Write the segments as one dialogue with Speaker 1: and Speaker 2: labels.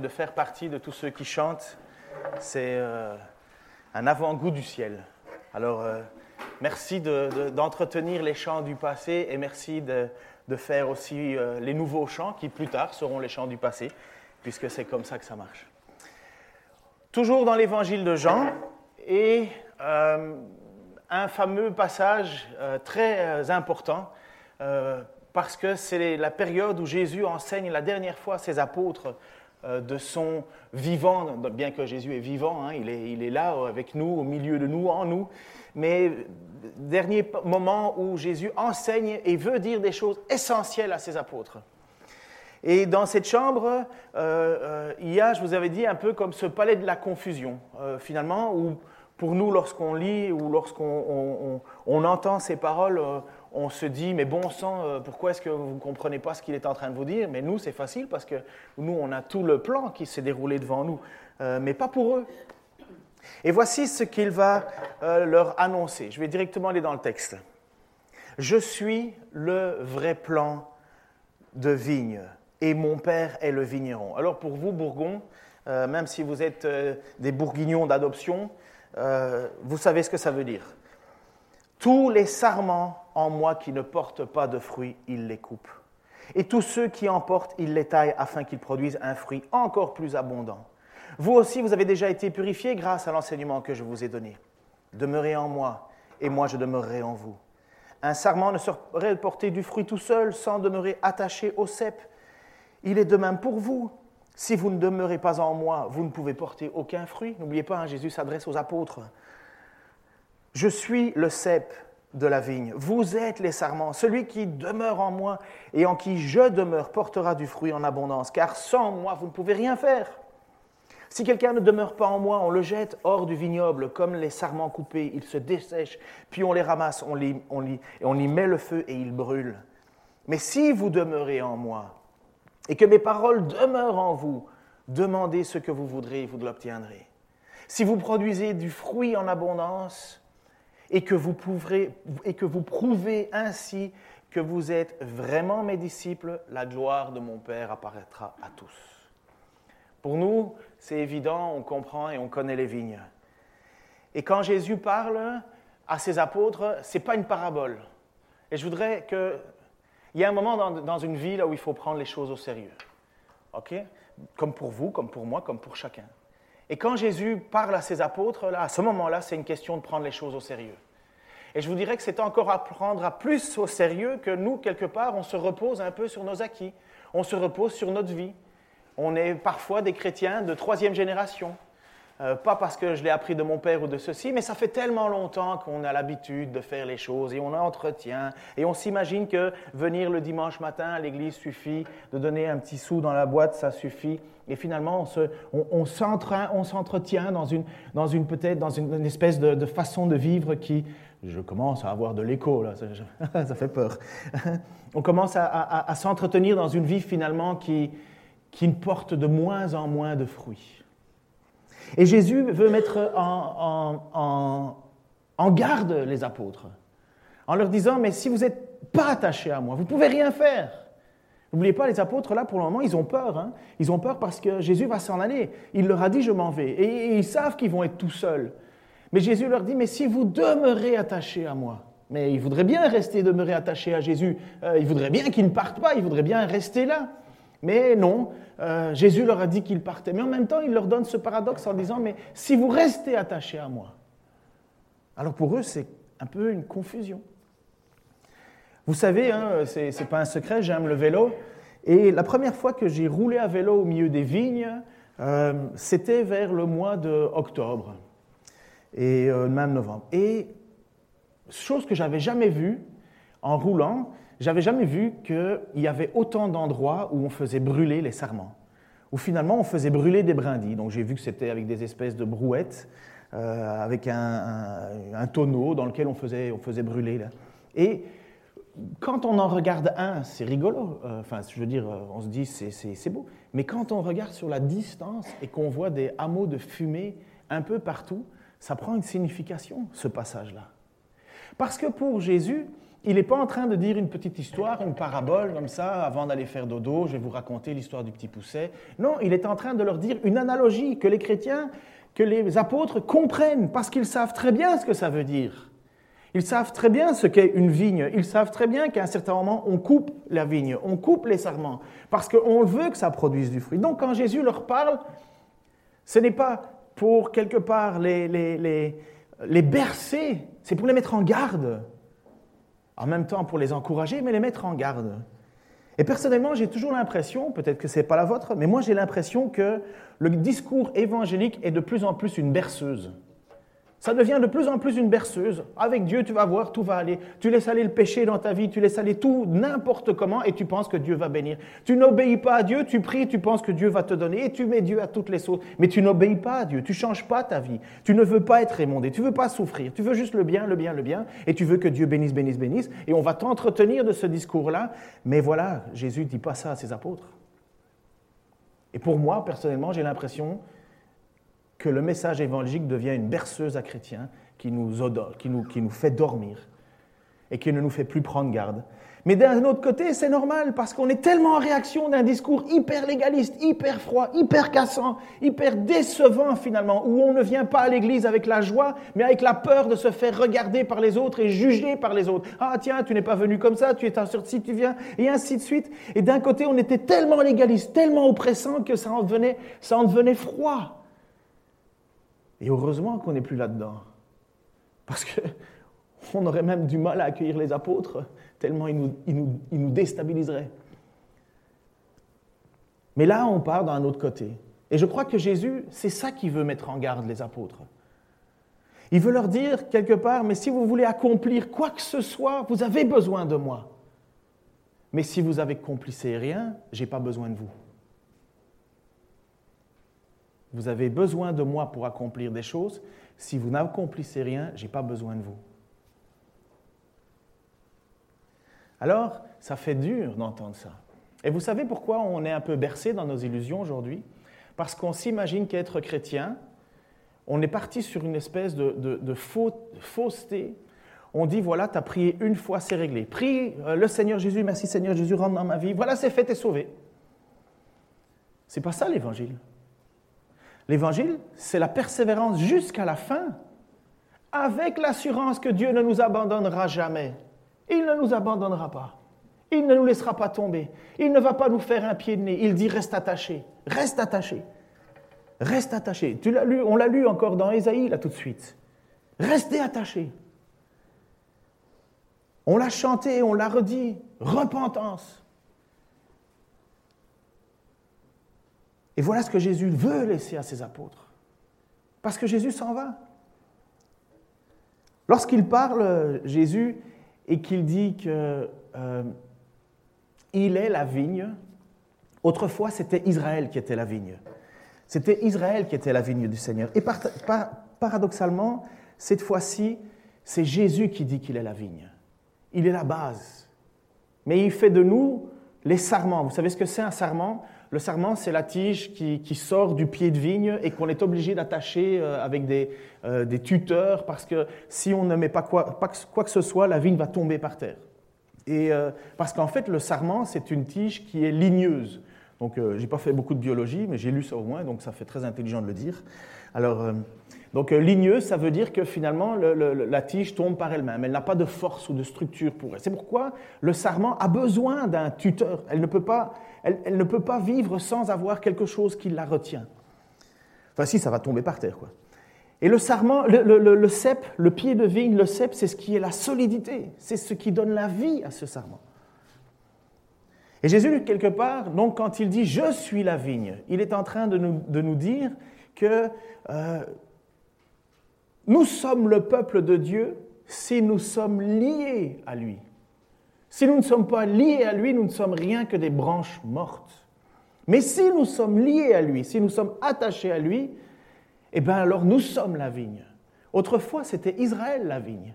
Speaker 1: de faire partie de tous ceux qui chantent, c'est euh, un avant-goût du ciel. Alors, euh, merci d'entretenir les chants du passé et merci de, faire aussi euh, les nouveaux chants qui plus tard seront les chants du passé, puisque c'est comme ça que ça marche. Toujours dans l'évangile de Jean, et un fameux passage très important parce que c'est la période où Jésus enseigne la dernière fois ses apôtres de son vivant, bien que Jésus est vivant, hein, il, est, là avec nous, au milieu de nous, en nous, mais dernier moment où Jésus enseigne et veut dire des choses essentielles à ses apôtres. Et dans cette chambre, euh, euh, il y a, je vous avais dit, un peu comme ce palais de la confusion, finalement, où pour nous, lorsqu'on lit ou lorsqu'on on, entend ces paroles, on se dit, mais bon sang, euh, pourquoi est-ce que vous ne comprenez pas ce qu'il est en train de vous dire? Mais nous, c'est facile parce que nous, on a tout le plan qui s'est déroulé devant nous, euh, mais pas pour eux. Et voici ce qu'il va euh, leur annoncer. Je vais directement aller dans le texte. Je suis le vrai plan de vigne et mon père est le vigneron. Alors pour vous, Bourgon, même si vous êtes des bourguignons d'adoption, vous savez ce que ça veut dire. Tous les sarments en moi qui ne portent pas de fruits, il les coupe. Et tous ceux qui en portent, il les taille afin qu'ils produisent un fruit encore plus abondant. Vous aussi, vous avez déjà été purifiés grâce à l'enseignement que je vous ai donné. Demeurez en moi, et moi je demeurerai en vous. Un sarment ne saurait porter du fruit tout seul sans demeurer attaché au cep. Il est de même pour vous. Si vous ne demeurez pas en moi, vous ne pouvez porter aucun fruit. N'oubliez pas, hein, Jésus s'adresse aux apôtres. Je suis le cep de la vigne. Vous êtes les sarments. Celui qui demeure en moi et en qui je demeure portera du fruit en abondance, car sans moi, vous ne pouvez rien faire. Si quelqu'un ne demeure pas en moi, on le jette hors du vignoble, comme les sarments coupés, ils se dessèchent, puis on les ramasse, on, on, et on y met le feu et ils brûlent. Mais si vous demeurez en moi, et que mes paroles demeurent en vous, demandez ce que vous voudrez et vous l'obtiendrez. Si vous produisez du fruit en abondance, et que vous, et que vous prouvez ainsi que vous êtes vraiment mes disciples, la gloire de mon Père apparaîtra à tous. Pour nous, c'est évident, on comprend et on connaît les vignes. Et quand Jésus parle à ses apôtres, ce n'est pas une parabole. Et je voudrais que... Il y a un moment dans, dans une vie là où il faut prendre les choses au sérieux. OK? Comme pour vous, comme pour moi, comme pour chacun. Et quand Jésus parle à ses apôtres, là, à ce moment-là, c'est une question de prendre les choses au sérieux. Et je vous dirais que c'est encore à prendre à plus au sérieux que nous, quelque part, on se repose un peu sur nos acquis, on se repose sur notre vie. On est parfois des chrétiens de troisième génération. Euh, pas parce que je l'ai appris de mon père ou de ceci, mais ça fait tellement longtemps qu'on a l'habitude de faire les choses et on entretient. Et on s'imagine que venir le dimanche matin à l'église suffit, de donner un petit sou dans la boîte, ça suffit. Et finalement, on, s'entretient dans une, dans une peut-être dans une, espèce de, façon de vivre qui, je commence à avoir de l'écho là, ça, fait peur. on commence à, s'entretenir dans une vie finalement qui, qui porte de moins en moins de fruits. Et Jésus veut mettre en, garde les apôtres en leur disant, mais si vous n'êtes pas attachés à moi, vous pouvez rien faire. N'oubliez pas, les apôtres, là, pour le moment, ils ont peur. Hein. Ils ont peur parce que Jésus va s'en aller. Il leur a dit, je m'en vais. Et ils savent qu'ils vont être tout seuls. Mais Jésus leur dit, mais si vous demeurez attachés à moi, mais ils voudraient bien rester demeurés attachés à Jésus. Euh, ils voudraient bien qu'ils ne partent pas, ils voudraient bien rester là. Mais non, euh, Jésus leur a dit qu'il partait. Mais en même temps, il leur donne ce paradoxe en disant, mais si vous restez attachés à moi, alors pour eux, c'est un peu une confusion. Vous savez, hein, ce n'est pas un secret, j'aime le vélo. Et la première fois que j'ai roulé à vélo au milieu des vignes, euh, c'était vers le mois d'octobre et euh, même novembre. Et chose que j'avais jamais vue en roulant, j'avais jamais vu qu'il y avait autant d'endroits où on faisait brûler les sarments, où finalement on faisait brûler des brindilles. Donc j'ai vu que c'était avec des espèces de brouettes, euh, avec un, tonneau dans lequel on faisait, on faisait brûler. Là. Quand on en regarde un, c'est rigolo. Euh, enfin, je veux dire, euh, on se dit c'est beau. Mais quand on regarde sur la distance et qu'on voit des hameaux de fumée un peu partout, ça prend une signification, ce passage-là. Parce que pour Jésus, il n'est pas en train de dire une petite histoire, une parabole comme ça, avant d'aller faire dodo, je vais vous raconter l'histoire du petit pousset. Non, il est en train de leur dire une analogie que les chrétiens, que les apôtres comprennent, parce qu'ils savent très bien ce que ça veut dire. Ils savent très bien ce qu'est une vigne. Ils savent très bien qu'à un certain moment, on coupe la vigne, on coupe les sarments, parce qu'on veut que ça produise du fruit. Donc quand Jésus leur parle, ce n'est pas pour quelque part les, les, les, les bercer, c'est pour les mettre en garde en même temps pour les encourager, mais les mettre en garde. Et personnellement, j'ai toujours l'impression, peut-être que ce n'est pas la vôtre, mais moi j'ai l'impression que le discours évangélique est de plus en plus une berceuse. Ça devient de plus en plus une berceuse. Avec Dieu, tu vas voir, tout va aller. Tu laisses aller le péché dans ta vie, tu laisses aller tout n'importe comment et tu penses que Dieu va bénir. Tu n'obéis pas à Dieu, tu pries, tu penses que Dieu va te donner et tu mets Dieu à toutes les sauces. Mais tu n'obéis pas à Dieu, tu changes pas ta vie. Tu ne veux pas être émondé, tu veux pas souffrir, tu veux juste le bien, le bien, le bien et tu veux que Dieu bénisse, bénisse, bénisse. Et on va t'entretenir de ce discours-là. Mais voilà, Jésus dit pas ça à ses apôtres. Et pour moi, personnellement, j'ai l'impression que le message évangélique devient une berceuse à chrétiens qui nous, odore, qui nous, qui nous fait dormir et qui ne nous fait plus prendre garde. Mais d'un autre côté, c'est normal parce qu'on est tellement en réaction d'un discours hyper légaliste, hyper froid, hyper cassant, hyper décevant finalement, où on ne vient pas à l'église avec la joie, mais avec la peur de se faire regarder par les autres et juger par les autres. Ah tiens, tu n'es pas venu comme ça, tu es si tu viens, et ainsi de suite. Et d'un côté, on était tellement légaliste, tellement oppressant que ça en devenait, ça en devenait froid. Et heureusement qu'on n'est plus là-dedans. Parce qu'on aurait même du mal à accueillir les apôtres, tellement ils nous, nous, ils nous déstabiliseraient. Mais là, on part d'un autre côté. Et je crois que Jésus, c'est ça qu'il veut mettre en garde les apôtres. Il veut leur dire quelque part, mais si vous voulez accomplir quoi que ce soit, vous avez besoin de moi. Mais si vous accomplissez rien, je n'ai pas besoin de vous. Vous avez besoin de moi pour accomplir des choses. Si vous n'accomplissez rien, je n'ai pas besoin de vous. Alors, ça fait dur d'entendre ça. Et vous savez pourquoi on est un peu bercé dans nos illusions aujourd'hui? Parce qu'on s'imagine qu'être chrétien, on est parti sur une espèce de, fausseté. On dit, voilà, tu as prié une fois, c'est réglé. Prie euh, le Seigneur Jésus, merci Seigneur Jésus, rentre dans ma vie. Voilà, c'est fait, tu es sauvé. C'est pas ça l'évangile. L'évangile, c'est la persévérance jusqu'à la fin, avec l'assurance que Dieu ne nous abandonnera jamais. Il ne nous abandonnera pas. Il ne nous laissera pas tomber. Il ne va pas nous faire un pied de nez. Il dit reste attaché, reste attaché, reste attaché. Tu l'as lu, on l'a lu encore dans Ésaïe là tout de suite. Restez attaché. On l'a chanté, on l'a redit. Repentance. Et voilà ce que Jésus veut laisser à ses apôtres. Parce que Jésus s'en va. Lorsqu'il parle, Jésus, et qu'il dit qu'il euh, est la vigne, autrefois c'était Israël qui était la vigne. C'était Israël qui était la vigne du Seigneur. Et paradoxalement, cette fois-ci, c'est Jésus qui dit qu'il est la vigne. Il est la base. Mais il fait de nous les sarments. Vous savez ce que c'est un sarment? Le sarment, c'est la tige qui, sort du pied de vigne et qu'on est obligé d'attacher euh, avec euh, des, tuteurs parce que si on ne met pas quoi, quoi, que ce soit, la vigne va tomber par terre. Et euh, parce qu'en fait, le sarment, c'est une tige qui est ligneuse. Donc, je n'ai pas fait beaucoup de biologie, mais j'ai lu ça au moins, donc ça fait très intelligent de le dire. Alors, donc euh, ligneuse, ça veut dire que finalement la tige tombe par elle-même. Elle n'a pas de force ou de structure pour elle. C'est pourquoi le sarment a besoin d'un tuteur. Elle ne, peut pas, elle, ne peut pas vivre sans avoir quelque chose qui la retient. Enfin si, ça va tomber par terre. Quoi. Et le sarment, le, cep, le pied de vigne, le cep, c'est ce qui est la solidité. C'est ce qui donne la vie à ce sarment. Et Jésus, quelque part, donc quand il dit « je suis la vigne », il est en train de nous, de nous dire que... Euh, nous sommes le peuple de Dieu si nous sommes liés à lui. Si nous ne sommes pas liés à lui, nous ne sommes rien que des branches mortes. Mais si nous sommes liés à lui, si nous sommes attachés à lui, eh bien alors nous sommes la vigne. Autrefois, c'était Israël la vigne.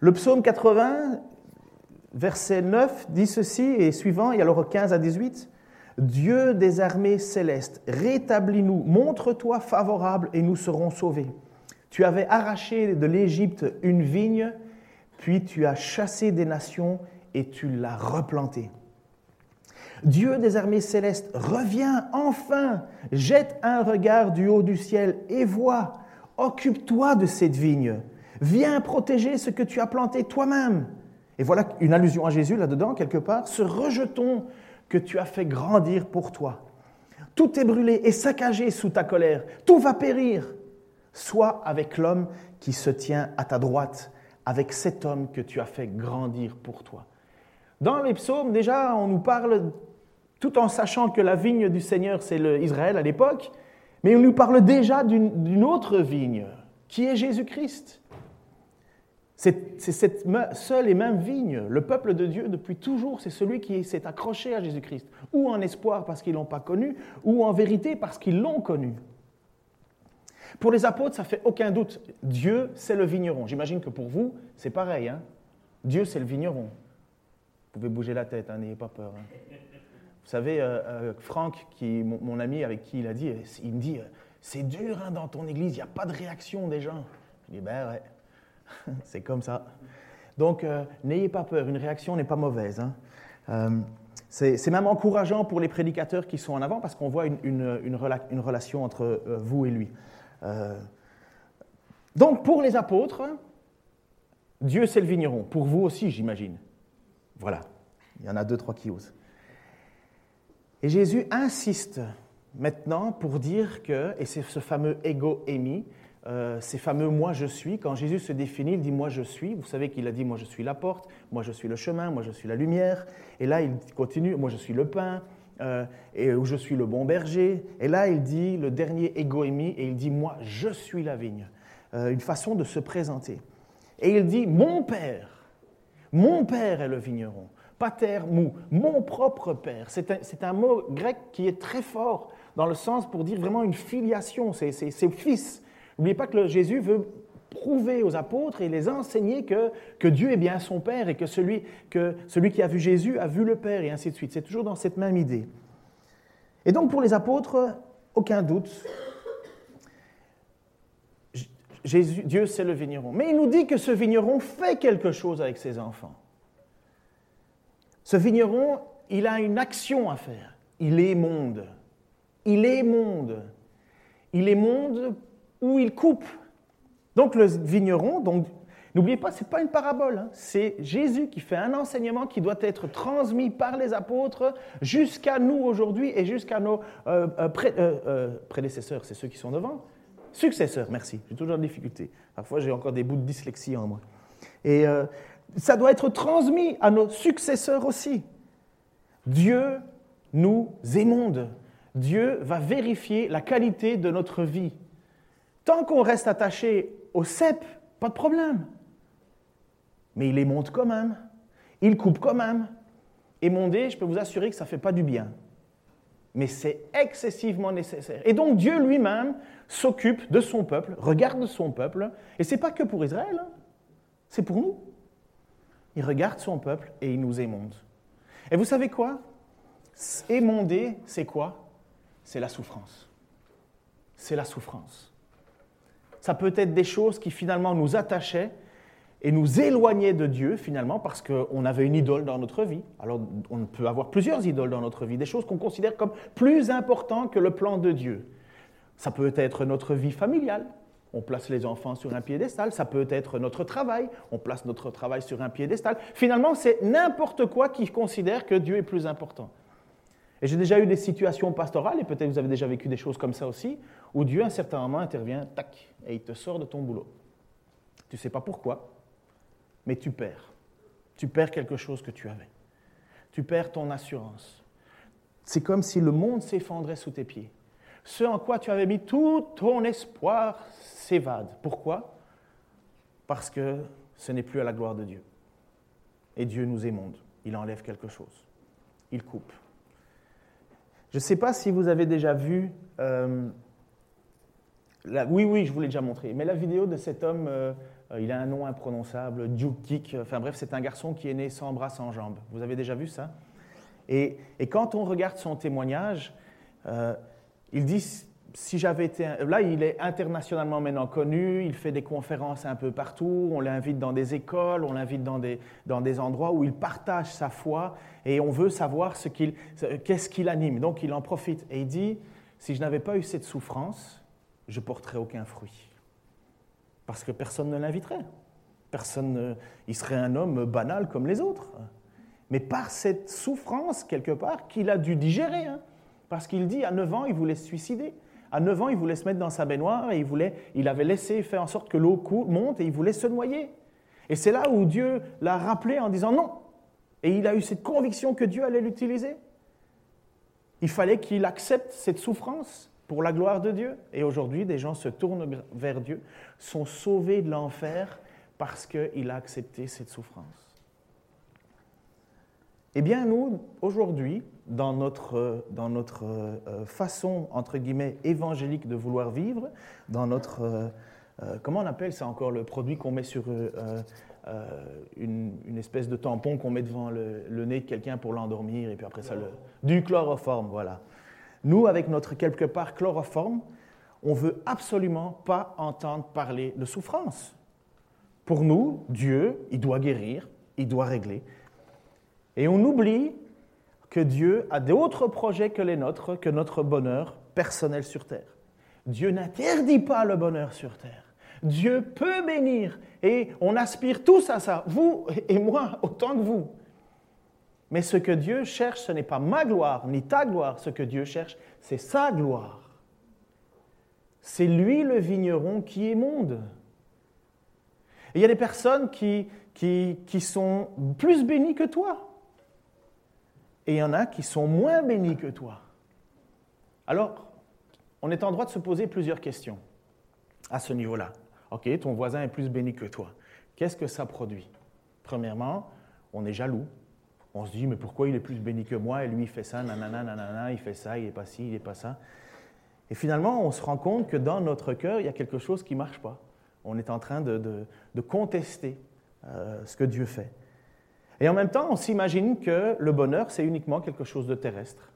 Speaker 1: Le psaume 80, verset 9, dit ceci et suivant, et alors 15 à 18. Dieu des armées célestes, rétablis-nous, montre-toi favorable et nous serons sauvés. Tu avais arraché de l'Égypte une vigne, puis tu as chassé des nations et tu l'as replanté. Dieu des armées célestes, reviens enfin, jette un regard du haut du ciel et vois, occupe-toi de cette vigne, viens protéger ce que tu as planté toi-même. Et voilà une allusion à Jésus là-dedans, quelque part, ce rejeton que tu as fait grandir pour toi. Tout est brûlé et saccagé sous ta colère, tout va périr. Sois avec l'homme qui se tient à ta droite, avec cet homme que tu as fait grandir pour toi. Dans les psaumes, déjà, on nous parle, tout en sachant que la vigne du Seigneur, c'est Israël à l'époque, mais on nous parle déjà d'une autre vigne, qui est Jésus-Christ. C'est cette seule et même vigne. Le peuple de Dieu, depuis toujours, c'est celui qui s'est accroché à Jésus-Christ, ou en espoir parce qu'ils ne l'ont pas connu, ou en vérité parce qu'ils l'ont connu. Pour les apôtres, ça fait aucun doute. Dieu, c'est le vigneron. J'imagine que pour vous, c'est pareil. Hein. Dieu, c'est le vigneron. Vous pouvez bouger la tête, hein, n'ayez pas peur. Hein. Vous savez, euh, euh, Franck, qui, mon, ami avec qui il a dit, il me dit, c'est dur dans ton église, il n'y a pas de réaction des gens. Je dis, ben ouais. c'est comme ça. Donc, euh, n'ayez pas peur, une réaction n'est pas mauvaise. Hein. Euh, c'est même encourageant pour les prédicateurs qui sont en avant parce qu'on voit une, une, relation entre euh, vous et lui. donc, pour les apôtres, Dieu c'est le vigneron. Pour vous aussi, j'imagine. Voilà. Il y en a deux, trois qui osent. Et Jésus insiste maintenant pour dire que, et c'est ce fameux ego émis, euh, ces fameux moi je suis. Quand Jésus se définit, il dit moi je suis. Vous savez qu'il a dit moi je suis la porte, moi je suis le chemin, moi je suis la lumière. Et là il continue moi je suis le pain, euh, et je suis le bon berger. Et là il dit le dernier égoïmie et il dit moi je suis la vigne. Euh, une façon de se présenter. Et il dit mon père, mon père est le vigneron. Pater mou, mon propre père. C'est un, un, mot grec qui est très fort dans le sens pour dire vraiment une filiation, c'est fils. N'oubliez pas que Jésus veut prouver aux apôtres et les enseigner que, Dieu est bien son Père et que celui, que celui qui a vu Jésus a vu le Père et ainsi de suite. C'est toujours dans cette même idée. Et donc pour les apôtres, aucun doute, Jésus, Dieu c'est le vigneron. Mais il nous dit que ce vigneron fait quelque chose avec ses enfants. Ce vigneron, il a une action à faire. Il est monde. Il est monde. Il est monde où il coupe. Donc le vigneron, donc n'oubliez pas, ce n'est pas une parabole, hein. c'est Jésus qui fait un enseignement qui doit être transmis par les apôtres jusqu'à nous aujourd'hui et jusqu'à nos euh, euh, euh, prédécesseurs, c'est ceux qui sont devant. Successeurs, merci, j'ai toujours des difficultés. Parfois j'ai encore des bouts de dyslexie en moi. Et ça doit être transmis à nos successeurs aussi. Dieu nous émonde. Dieu va vérifier la qualité de notre vie. Tant qu'on reste attaché au cep, pas de problème. Mais il émonde quand même. Il coupe quand même. Émonder, je peux vous assurer que ça ne fait pas du bien. Mais c'est excessivement nécessaire. Et donc Dieu lui-même s'occupe de son peuple, regarde son peuple. Et ce n'est pas que pour Israël, hein. c'est pour nous. Il regarde son peuple et il nous émonde. Et vous savez quoi? Émonder, c'est quoi? C'est la souffrance. C'est la souffrance ça peut être des choses qui finalement nous attachaient et nous éloignaient de Dieu finalement parce qu'on avait une idole dans notre vie. Alors on peut avoir plusieurs idoles dans notre vie, des choses qu'on considère comme plus importantes que le plan de Dieu. Ça peut être notre vie familiale, on place les enfants sur un piédestal, ça peut être notre travail, on place notre travail sur un piédestal. Finalement, c'est n'importe quoi qui considère que Dieu est plus important. Et j'ai déjà eu des situations pastorales, et peut-être vous avez déjà vécu des choses comme ça aussi, où Dieu, à un certain moment, intervient, tac, et il te sort de ton boulot. Tu ne sais pas pourquoi, mais tu perds. Tu perds quelque chose que tu avais. Tu perds ton assurance. C'est comme si le monde s'effondrait sous tes pieds. Ce en quoi tu avais mis tout ton espoir s'évade. Pourquoi? Parce que ce n'est plus à la gloire de Dieu. Et Dieu nous émonde. Il enlève quelque chose. Il coupe. Je ne sais pas si vous avez déjà vu euh, oui, oui, je vous l'ai déjà montré. Mais la vidéo de cet homme, euh, il a un nom imprononçable, Duke Enfin bref, c'est un garçon qui est né sans bras, sans jambes. Vous avez déjà vu ça? Et, quand on regarde son témoignage, euh, il dit si j'avais été... Là, il est internationalement maintenant connu, il fait des conférences un peu partout, on l'invite dans des écoles, on l'invite dans des, dans des endroits où il partage sa foi et on veut savoir ce qu'il, qu'est-ce qu'il anime. Donc il en profite et il dit, si je n'avais pas eu cette souffrance, je porterais aucun fruit. Parce que personne ne l'inviterait. Personne, il serait un homme banal comme les autres. Mais par cette souffrance, quelque part, qu'il a dû digérer. Hein. parce qu'il dit, à 9 ans, il voulait se suicider. À 9 ans, il voulait se mettre dans sa baignoire et il, voulait, il avait laissé faire en sorte que l'eau monte et il voulait se noyer. Et c'est là où Dieu l'a rappelé en disant non. Et il a eu cette conviction que Dieu allait l'utiliser. Il fallait qu'il accepte cette souffrance pour la gloire de Dieu. Et aujourd'hui, des gens se tournent vers Dieu, sont sauvés de l'enfer parce qu'il a accepté cette souffrance. Eh bien, nous, aujourd'hui, dans notre, dans notre euh, façon, entre guillemets, évangélique de vouloir vivre, dans notre... Euh, euh, comment on appelle ça encore, le produit qu'on met sur une, une, espèce de tampon qu'on met devant le, nez de quelqu'un pour l'endormir, et puis après ça, le, du chloroforme, voilà. Nous, avec notre quelque part chloroforme, on veut absolument pas entendre parler de souffrance. Pour nous, Dieu, il doit guérir, il doit régler. Et on oublie que Dieu a d'autres projets que les nôtres, que notre bonheur personnel sur terre. Dieu n'interdit pas le bonheur sur terre. Dieu peut bénir et on aspire tous à ça, vous et moi autant que vous. Mais ce que Dieu cherche, ce n'est pas ma gloire ni ta gloire. Ce que Dieu cherche, c'est sa gloire. C'est lui le vigneron qui est monde. Il y a des personnes qui sont plus bénies que toi et il y en a qui sont moins bénis que toi. Alors, on est en droit de se poser plusieurs questions à ce niveau-là. OK, ton voisin est plus béni que toi. Qu'est-ce que ça produit? Premièrement, on est jaloux. On se dit, mais pourquoi il est plus béni que moi? Et lui il fait ça, nanana, nanana, il fait ça, il n'est pas ci, il n'est pas ça. Et finalement, on se rend compte que dans notre cœur, il y a quelque chose qui ne marche pas. On est en train de, contester euh, ce que Dieu fait. Et en même temps, on s'imagine que le bonheur, c'est uniquement quelque chose de terrestre.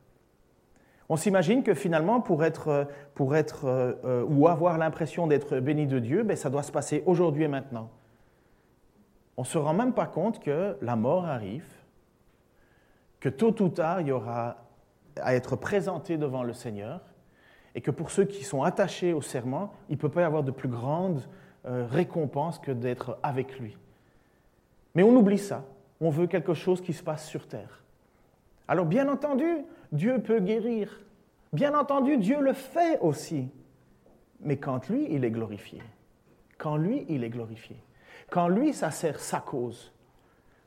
Speaker 1: On s'imagine que finalement, pour être, pour être euh, euh, ou avoir l'impression d'être béni de Dieu, ben, ça doit se passer aujourd'hui et maintenant. On ne se rend même pas compte que la mort arrive, que tôt ou tard, il y aura à être présenté devant le Seigneur, et que pour ceux qui sont attachés au serment, il ne peut pas y avoir de plus grande euh, récompense que d'être avec lui. Mais on oublie ça on veut quelque chose qui se passe sur terre. Alors bien entendu, Dieu peut guérir. Bien entendu, Dieu le fait aussi. Mais quand lui, il est glorifié. Quand lui, il est glorifié. Quand lui, ça sert sa cause.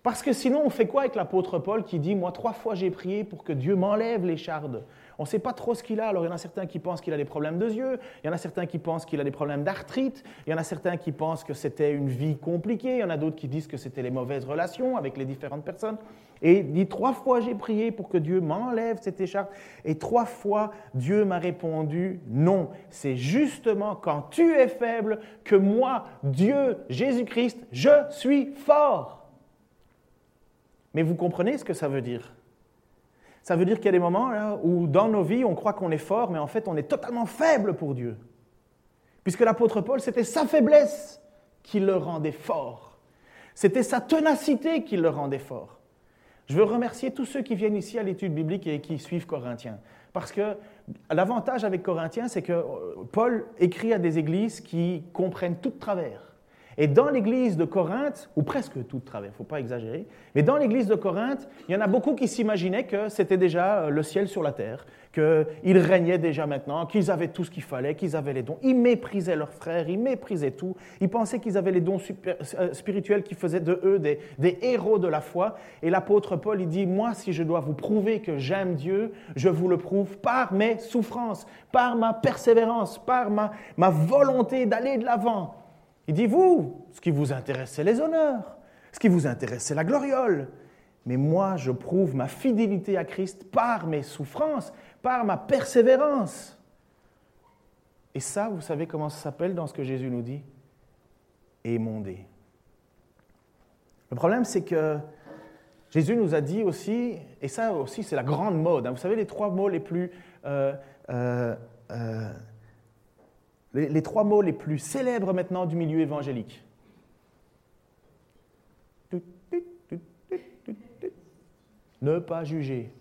Speaker 1: Parce que sinon, on fait quoi avec l'apôtre Paul qui dit, moi, trois fois j'ai prié pour que Dieu m'enlève les chardes on ne sait pas trop ce qu'il a. Alors il y en a certains qui pensent qu'il a des problèmes de yeux, il y en a certains qui pensent qu'il a des problèmes d'arthrite, il y en a certains qui pensent que c'était une vie compliquée, il y en a d'autres qui disent que c'était les mauvaises relations avec les différentes personnes. Et il dit trois fois j'ai prié pour que Dieu m'enlève cette écharpe, et trois fois Dieu m'a répondu non. C'est justement quand tu es faible que moi, Dieu, Jésus-Christ, je suis fort. Mais vous comprenez ce que ça veut dire? Ça veut dire qu'il y a des moments où dans nos vies, on croit qu'on est fort, mais en fait, on est totalement faible pour Dieu. Puisque l'apôtre Paul, c'était sa faiblesse qui le rendait fort. C'était sa ténacité qui le rendait fort. Je veux remercier tous ceux qui viennent ici à l'étude biblique et qui suivent Corinthiens. Parce que l'avantage avec Corinthiens, c'est que euh, Paul écrit à des églises qui comprennent tout de travers. Et dans l'église de Corinthe, ou presque tout de travers, il ne faut pas exagérer, mais dans l'église de Corinthe, il y en a beaucoup qui s'imaginaient que c'était déjà euh, le ciel sur la terre, qu'ils régnaient déjà maintenant, qu'ils avaient tout ce qu'il fallait, qu'ils avaient les dons. Ils méprisaient leurs frères, ils méprisaient tout. Ils pensaient qu'ils avaient les dons euh, spirituels qui faisaient de eux des, héros de la foi. Et l'apôtre Paul, il dit, moi, si je dois vous prouver que j'aime Dieu, je vous le prouve par mes souffrances, par ma persévérance, par ma volonté d'aller de l'avant. Il dit, vous, ce qui vous intéresse, c'est les honneurs. Ce qui vous intéresse, c'est la gloriole. Mais moi, je prouve ma fidélité à Christ par mes souffrances, par ma persévérance. Et ça, vous savez comment ça s'appelle dans ce que Jésus nous dit? Émondé. Le problème, c'est que Jésus nous a dit aussi, et ça aussi c'est la grande mode, hein. vous savez les trois mots les plus euh, euh, euh, les, trois mots les plus célèbres maintenant du milieu évangélique. Ne pas juger.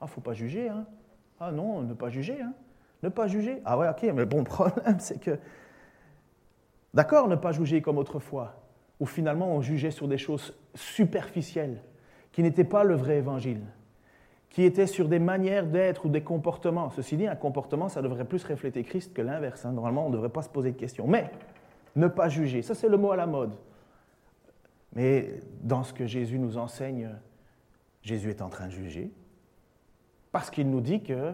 Speaker 1: Ah, faut pas juger, hein Ah non, ne pas juger, hein Ne pas juger. Ah ouais, ok, mais bon, le problème, c'est que... D'accord, ne pas juger comme autrefois, où finalement on jugeait sur des choses superficielles, qui n'étaient pas le vrai évangile qui étaient sur des manières d'être ou des comportements. Ceci dit, un comportement, ça devrait plus refléter Christ que l'inverse. Hein. Normalement, on ne devrait pas se poser de questions. Mais ne pas juger, ça c'est le mot à la mode. Mais dans ce que Jésus nous enseigne, Jésus est en train de juger, parce qu'il nous dit que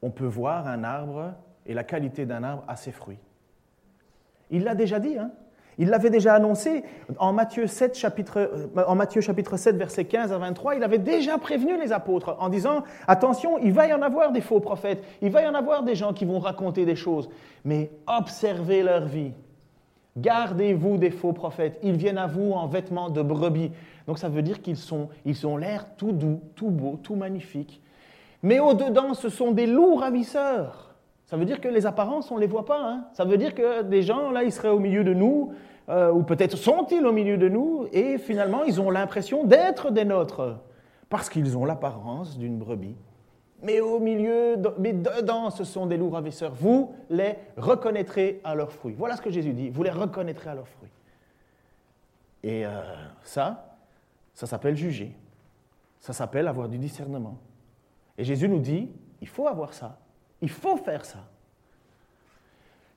Speaker 1: on peut voir un arbre et la qualité d'un arbre à ses fruits. Il l'a déjà dit, hein il l'avait déjà annoncé en Matthieu, 7, chapitre, euh, en Matthieu chapitre 7, versets 15 à 23. Il avait déjà prévenu les apôtres en disant, attention, il va y en avoir des faux prophètes, il va y en avoir des gens qui vont raconter des choses, mais observez leur vie. Gardez-vous des faux prophètes. Ils viennent à vous en vêtements de brebis. Donc ça veut dire qu'ils sont, ils ont l'air tout doux, tout beau, tout magnifique. Mais au-dedans, ce sont des loups ravisseurs. Ça veut dire que les apparences, on ne les voit pas. Hein. Ça veut dire que des gens, là, ils seraient au milieu de nous, euh, ou peut-être sont-ils au milieu de nous, et finalement, ils ont l'impression d'être des nôtres, parce qu'ils ont l'apparence d'une brebis. Mais au milieu, mais dedans, ce sont des loups ravisseurs. Vous les reconnaîtrez à leurs fruits. Voilà ce que Jésus dit. Vous les reconnaîtrez à leurs fruits. Et euh, ça, ça s'appelle juger. Ça s'appelle avoir du discernement. Et Jésus nous dit, il faut avoir ça. Il faut faire ça.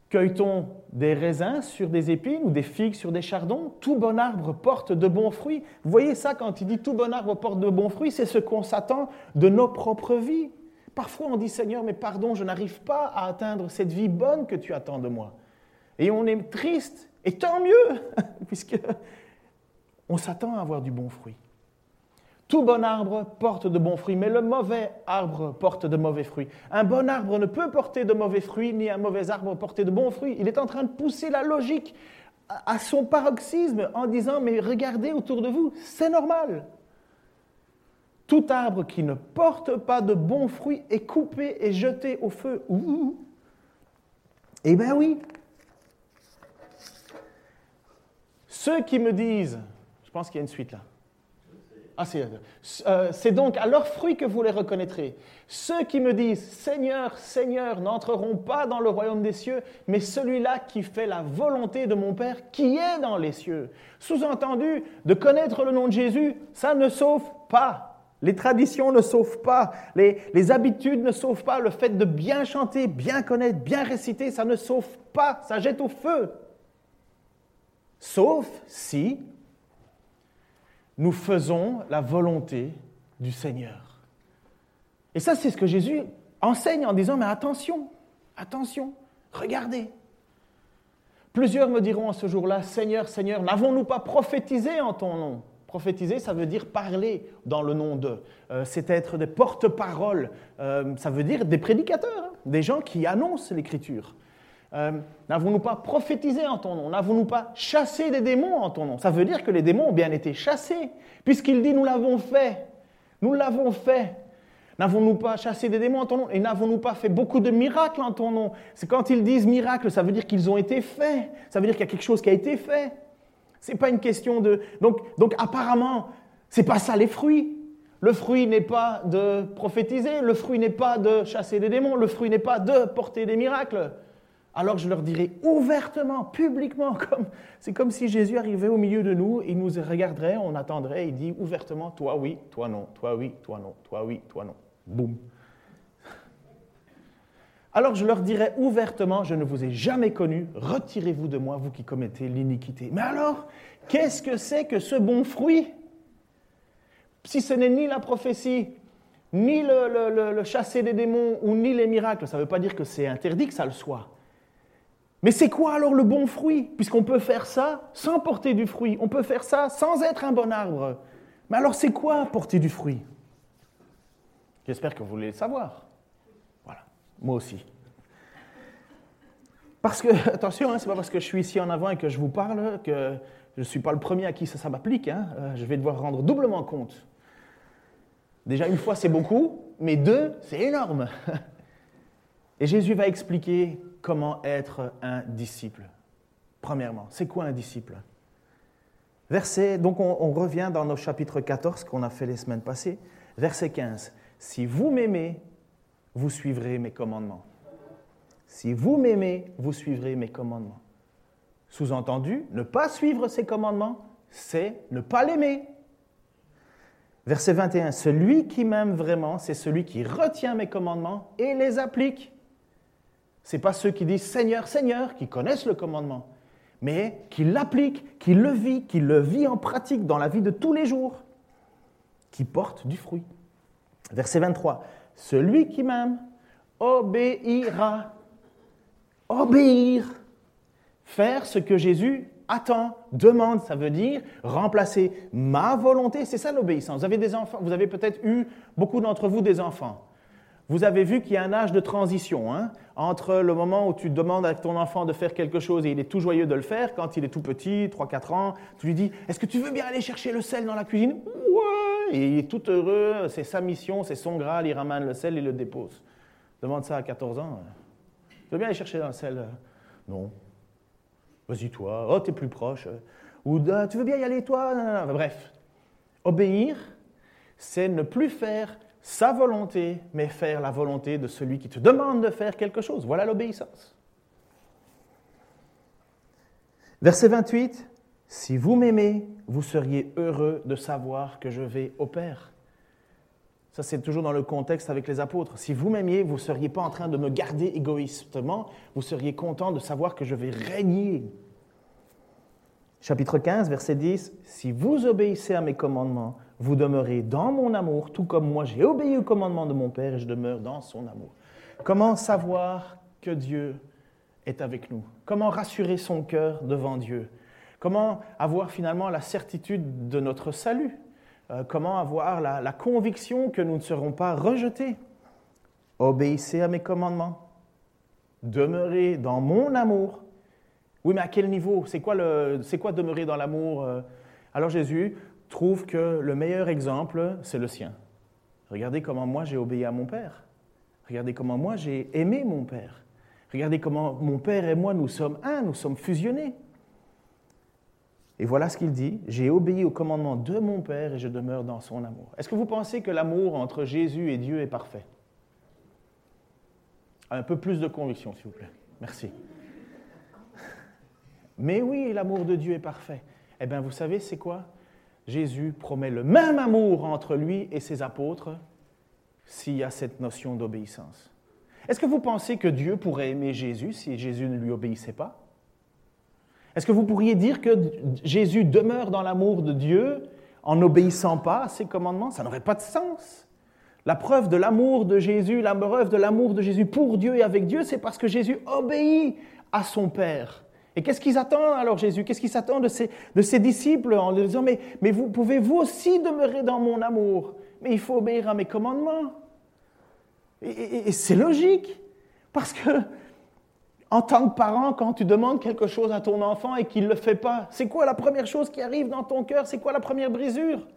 Speaker 1: Cueille-t-on des raisins sur des épines ou des figues sur des chardons? Tout bon arbre porte de bons fruits. Vous voyez ça quand il dit tout bon arbre porte de bons fruits, c'est ce qu'on s'attend de nos propres vies. Parfois on dit Seigneur, mais pardon, je n'arrive pas à atteindre cette vie bonne que tu attends de moi. Et on est triste, et tant mieux, puisque on s'attend à avoir du bon fruit. Tout bon arbre porte de bons fruits, mais le mauvais arbre porte de mauvais fruits. Un bon arbre ne peut porter de mauvais fruits, ni un mauvais arbre porter de bons fruits. Il est en train de pousser la logique à son paroxysme en disant, mais regardez autour de vous, c'est normal. Tout arbre qui ne porte pas de bons fruits est coupé et jeté au feu. Eh bien oui. Ceux qui me disent, je pense qu'il y a une suite là. Ah, euh, c'est donc à leurs fruits que vous les reconnaîtrez. Ceux qui me disent Seigneur, Seigneur n'entreront pas dans le royaume des cieux, mais celui-là qui fait la volonté de mon Père qui est dans les cieux. Sous-entendu, de connaître le nom de Jésus, ça ne sauve pas. Les traditions ne sauvent pas, les, les habitudes ne sauvent pas, le fait de bien chanter, bien connaître, bien réciter, ça ne sauve pas, ça jette au feu. Sauf si nous faisons la volonté du Seigneur. Et ça, c'est ce que Jésus enseigne en disant, mais attention, attention, regardez. Plusieurs me diront à ce jour-là, Seigneur, Seigneur, n'avons-nous pas prophétisé en ton nom? Prophétiser, ça veut dire parler dans le nom de. Euh, c'est être des porte-paroles. Euh, ça veut dire des prédicateurs, hein, des gens qui annoncent l'Écriture. Euh, n'avons-nous pas prophétisé en ton nom N'avons-nous pas chassé des démons en ton nom Ça veut dire que les démons ont bien été chassés, puisqu'il dit nous l'avons fait. Nous l'avons fait. N'avons-nous pas chassé des démons en ton nom Et n'avons-nous pas fait beaucoup de miracles en ton nom C'est quand ils disent miracles, ça veut dire qu'ils ont été faits. Ça veut dire qu'il y a quelque chose qui a été fait. C'est pas une question de. Donc, donc apparemment, c'est pas ça les fruits. Le fruit n'est pas de prophétiser, le fruit n'est pas de chasser des démons, le fruit n'est pas de porter des miracles alors je leur dirais ouvertement, publiquement, comme, c'est comme si Jésus arrivait au milieu de nous, il nous regarderait, on attendrait, il dit ouvertement, toi oui, toi non, toi oui, toi non, toi oui, toi non. Boum. Alors je leur dirais ouvertement, je ne vous ai jamais connu, retirez-vous de moi, vous qui commettez l'iniquité. Mais alors, qu'est-ce que c'est que ce bon fruit? Si ce n'est ni la prophétie, ni le, le chasser des démons, ou ni les miracles, ça ne veut pas dire que c'est interdit que ça le soit. Mais c'est quoi alors le bon fruit? Puisqu'on peut faire ça sans porter du fruit, on peut faire ça sans être un bon arbre. Mais alors c'est quoi porter du fruit? J'espère que vous voulez le savoir. Voilà, moi aussi. Parce que, attention, hein, ce n'est pas parce que je suis ici en avant et que je vous parle que je ne suis pas le premier à qui ça, ça m'applique. Hein. Euh, je vais devoir rendre doublement compte. Déjà, une fois, c'est beaucoup, mais deux, c'est énorme. Et Jésus va expliquer comment être un disciple. Premièrement, c'est quoi un disciple? Verset, donc on, on, revient dans nos chapitres 14 qu'on a fait les semaines passées. Verset 15. Si vous m'aimez, vous suivrez mes commandements. Si vous m'aimez, vous suivrez mes commandements. Sous-entendu, ne pas suivre ses commandements, c'est ne pas l'aimer. Verset 21, celui qui m'aime vraiment, c'est celui qui retient mes commandements et les applique. Ce n'est pas ceux qui disent Seigneur, Seigneur, qui connaissent le commandement, mais qui l'appliquent, qui le vit, qui le vit en pratique dans la vie de tous les jours, qui porte du fruit. Verset 23, celui qui m'aime obéira. Obéir. Faire ce que Jésus attend, demande, ça veut dire remplacer ma volonté. C'est ça l'obéissance. Vous avez des enfants, vous avez peut-être eu, beaucoup d'entre vous, des enfants. Vous avez vu qu'il y a un âge de transition hein, entre le moment où tu demandes à ton enfant de faire quelque chose et il est tout joyeux de le faire, quand il est tout petit, 3-4 ans, tu lui dis Est-ce que tu veux bien aller chercher le sel dans la cuisine? Ouais Et il est tout heureux, c'est sa mission, c'est son Graal, il ramène le sel et le dépose. Demande ça à 14 ans. Tu veux bien aller chercher le sel Non. Vas-y, toi. Oh, t'es plus proche. Ou tu veux bien y aller, toi? Bref. Obéir, c'est ne plus faire sa volonté, mais faire la volonté de celui qui te demande de faire quelque chose. Voilà l'obéissance. Verset 28. Si vous m'aimez, vous seriez heureux de savoir que je vais au Père. Ça, c'est toujours dans le contexte avec les apôtres. Si vous m'aimiez, vous ne seriez pas en train de me garder égoïstement, vous seriez content de savoir que je vais régner. Chapitre 15, verset 10, Si vous obéissez à mes commandements, vous demeurez dans mon amour, tout comme moi j'ai obéi au commandement de mon Père et je demeure dans son amour. Comment savoir que Dieu est avec nous? Comment rassurer son cœur devant Dieu? Comment avoir finalement la certitude de notre salut? Euh, comment avoir la, conviction que nous ne serons pas rejetés? Obéissez à mes commandements. Demeurez dans mon amour. Oui, mais à quel niveau? C'est quoi, quoi demeurer dans l'amour euh? Alors Jésus trouve que le meilleur exemple, c'est le sien. Regardez comment moi j'ai obéi à mon Père. Regardez comment moi j'ai aimé mon Père. Regardez comment mon Père et moi, nous sommes un, nous sommes fusionnés. Et voilà ce qu'il dit, j'ai obéi au commandement de mon Père et je demeure dans son amour. Est-ce que vous pensez que l'amour entre Jésus et Dieu est parfait? Un peu plus de conviction, s'il vous plaît. Merci. Mais oui, l'amour de Dieu est parfait. Eh bien, vous savez, c'est quoi? Jésus promet le même amour entre lui et ses apôtres s'il y a cette notion d'obéissance. Est-ce que vous pensez que Dieu pourrait aimer Jésus si Jésus ne lui obéissait pas? Est-ce que vous pourriez dire que Jésus demeure dans l'amour de Dieu en n'obéissant pas à ses commandements? Ça n'aurait pas de sens. La preuve de l'amour de Jésus, la preuve de l'amour de Jésus pour Dieu et avec Dieu, c'est parce que Jésus obéit à son Père. Et qu'est-ce qu'ils attendent alors Jésus? Qu'est-ce qu'ils attendent de ses, disciples en leur disant, mais, vous pouvez vous aussi demeurer dans mon amour, mais il faut obéir à mes commandements. et, et c'est logique, parce que en tant que parent, quand tu demandes quelque chose à ton enfant et qu'il ne le fait pas, c'est quoi la première chose qui arrive dans ton cœur? C'est quoi la première brisure?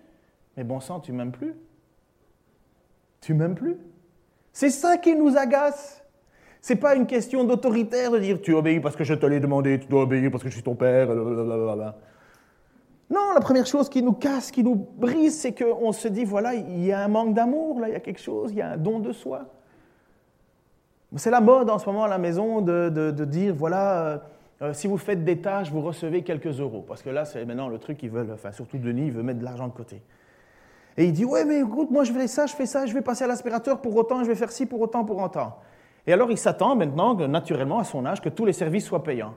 Speaker 1: Mais bon sang, tu m'aimes plus. Tu m'aimes plus. C'est ça qui nous agace. C'est pas une question d'autoritaire de dire tu obéis parce que je te l'ai demandé, tu dois obéir parce que je suis ton père. Non, la première chose qui nous casse, qui nous brise, c'est qu'on se dit voilà, il y a un manque d'amour, là, il y a quelque chose, il y a un don de soi. C'est la mode en ce moment à la maison de, dire, voilà, euh, euh, si vous faites des tâches, vous recevez quelques euros. Parce que là, c'est maintenant le truc qu'ils veulent, enfin surtout Denis, il veut mettre de l'argent de côté. Et il dit, ouais, mais écoute, moi je fais ça, je fais ça, je vais passer à l'aspirateur pour autant, je vais faire ci pour autant, pour autant. Et alors il s'attend maintenant, naturellement, à son âge, que tous les services soient payants.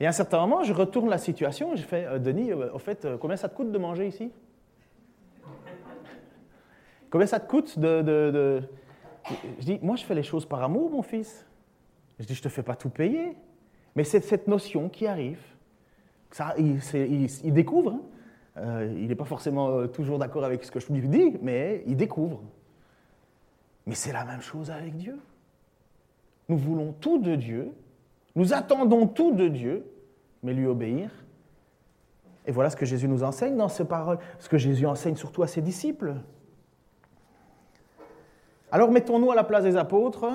Speaker 1: Et à un certain moment, je retourne la situation et je fais, euh, Denis, au fait, combien ça te coûte de manger ici? Combien ça te coûte de je dis, moi je fais les choses par amour, mon fils. Je dis, je ne te fais pas tout payer. Mais c'est cette notion qui arrive. Ça, il, découvre. Hein. Euh, il n'est pas forcément euh, toujours d'accord avec ce que je lui dis, mais il découvre. Mais c'est la même chose avec Dieu. Nous voulons tout de Dieu, nous attendons tout de Dieu, mais lui obéir. Et voilà ce que Jésus nous enseigne dans ces paroles, ce que Jésus enseigne surtout à ses disciples. Alors mettons-nous à la place des apôtres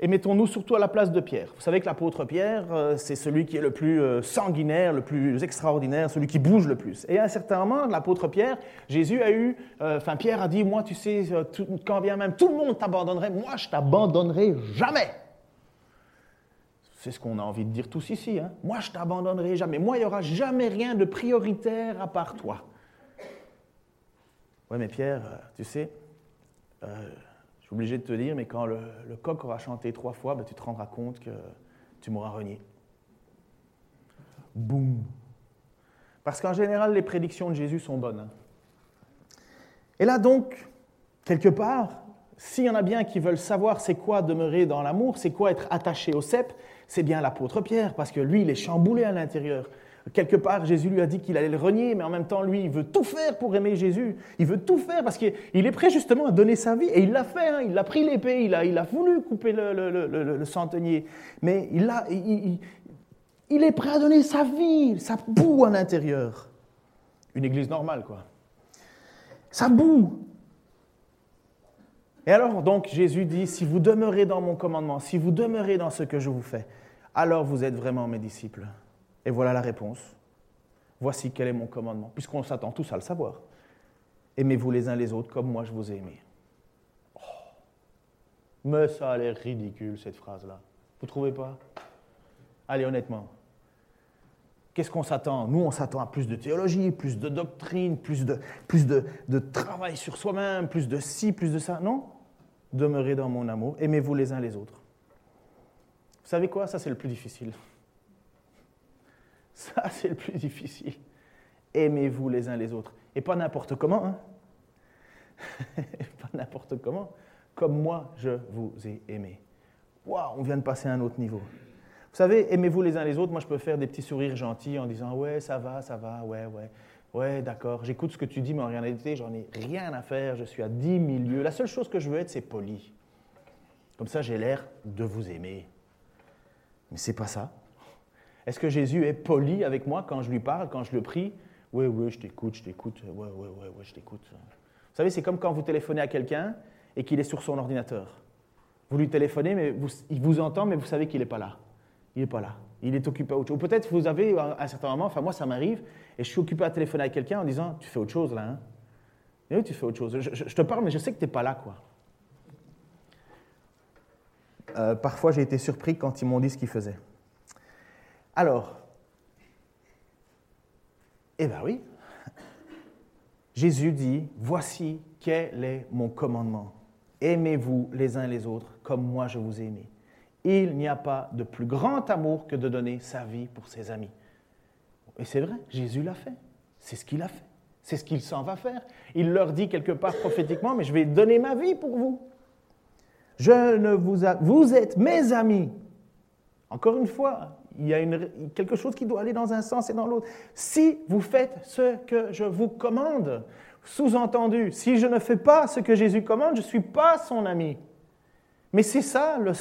Speaker 1: Et mettons-nous surtout à la place de Pierre. Vous savez que l'apôtre Pierre, euh, c'est celui qui est le plus euh, sanguinaire, le plus extraordinaire, celui qui bouge le plus. Et à un certain moment, l'apôtre Pierre, Jésus a eu, euh, enfin Pierre a dit, moi tu sais, quand bien même tout le monde t'abandonnerait, moi je t'abandonnerai jamais. C'est ce qu'on a envie de dire tous ici. Hein. Moi je t'abandonnerai jamais. Moi il n'y aura jamais rien de prioritaire à part toi. Ouais mais Pierre, tu sais, je suis obligé de te dire, mais quand le, coq aura chanté trois fois, ben, tu te rendras compte que tu m'auras renié. Boum. Parce qu'en général, les prédictions de Jésus sont bonnes. Hein. Et là donc, quelque part, s'il y en a bien qui veulent savoir c'est quoi demeurer dans l'amour, c'est quoi être attaché au cep, c'est bien l'apôtre Pierre, parce que lui, il est chamboulé à l'intérieur. Quelque part, Jésus lui a dit qu'il allait le renier, mais en même temps, lui, il veut tout faire pour aimer Jésus. Il veut tout faire parce qu'il est prêt justement à donner sa vie. Et il l'a fait, hein. il a pris l'épée, il a, voulu couper le, centenier. Mais il, il est prêt à donner sa vie, sa boue à l'intérieur. Une église normale, quoi. Sa boue. Et alors, donc, Jésus dit, si vous demeurez dans mon commandement, si vous demeurez dans ce que je vous fais, alors vous êtes vraiment mes disciples. Et voilà la réponse. Voici quel est mon commandement, puisqu'on s'attend tous à le savoir. Aimez-vous les uns les autres comme moi je vous ai aimé. Oh. Mais ça a l'air ridicule cette phrase-là. Vous trouvez pas? Allez, honnêtement. Qu'est-ce qu'on s'attend? Nous, on s'attend à plus de théologie, plus de doctrine, plus de, plus de, de travail sur soi-même, plus de ci, plus de ça. Non Demeurez dans mon amour, aimez-vous les uns les autres. Vous savez quoi? Ça, c'est le plus difficile. Ça, c'est le plus difficile. Aimez-vous les uns les autres. Et pas n'importe comment, hein Pas n'importe comment. Comme moi, je vous ai aimé. Waouh, on vient de passer à un autre niveau. Vous savez, aimez-vous les uns les autres? Moi, je peux faire des petits sourires gentils en disant Ouais, ça va, ça va, ouais, ouais. Ouais, d'accord, j'écoute ce que tu dis, mais en réalité, j'en ai rien à faire. Je suis à dix milieux. La seule chose que je veux être, c'est poli. Comme ça, j'ai l'air de vous aimer. Mais c'est pas ça. Est-ce que Jésus est poli avec moi quand je lui parle, quand je le prie? Oui, oui, je t'écoute, je t'écoute, oui, oui, oui, oui, je t'écoute. Vous savez, c'est comme quand vous téléphonez à quelqu'un et qu'il est sur son ordinateur. Vous lui téléphonez, mais il vous entend, mais vous savez qu'il n'est pas là. Il n'est pas là. Il est occupé à autre chose. Ou peut-être vous avez, à un certain moment, enfin moi ça m'arrive, et je suis occupé à téléphoner à quelqu'un en disant Tu fais autre chose là, hein? Oui, tu fais autre chose. Je, te parle, mais je sais que tu n'es pas là, quoi. Euh, parfois, j'ai été surpris quand ils m'ont dit ce qu'ils faisaient. Alors, eh bien oui, Jésus dit, voici quel est mon commandement. Aimez-vous les uns les autres comme moi je vous ai aimé. Il n'y a pas de plus grand amour que de donner sa vie pour ses amis. Et c'est vrai, Jésus l'a fait. C'est ce qu'il a fait. C'est ce qu'il s'en va faire. Il leur dit quelque part prophétiquement, mais je vais donner ma vie pour vous. Je ne vous, vous êtes mes amis. Encore une fois, il y a quelque chose qui doit aller dans un sens et dans l'autre. Si vous faites ce que je vous commande, sous-entendu, si je ne fais pas ce que Jésus commande, je ne suis pas son ami. Mais c'est ça le,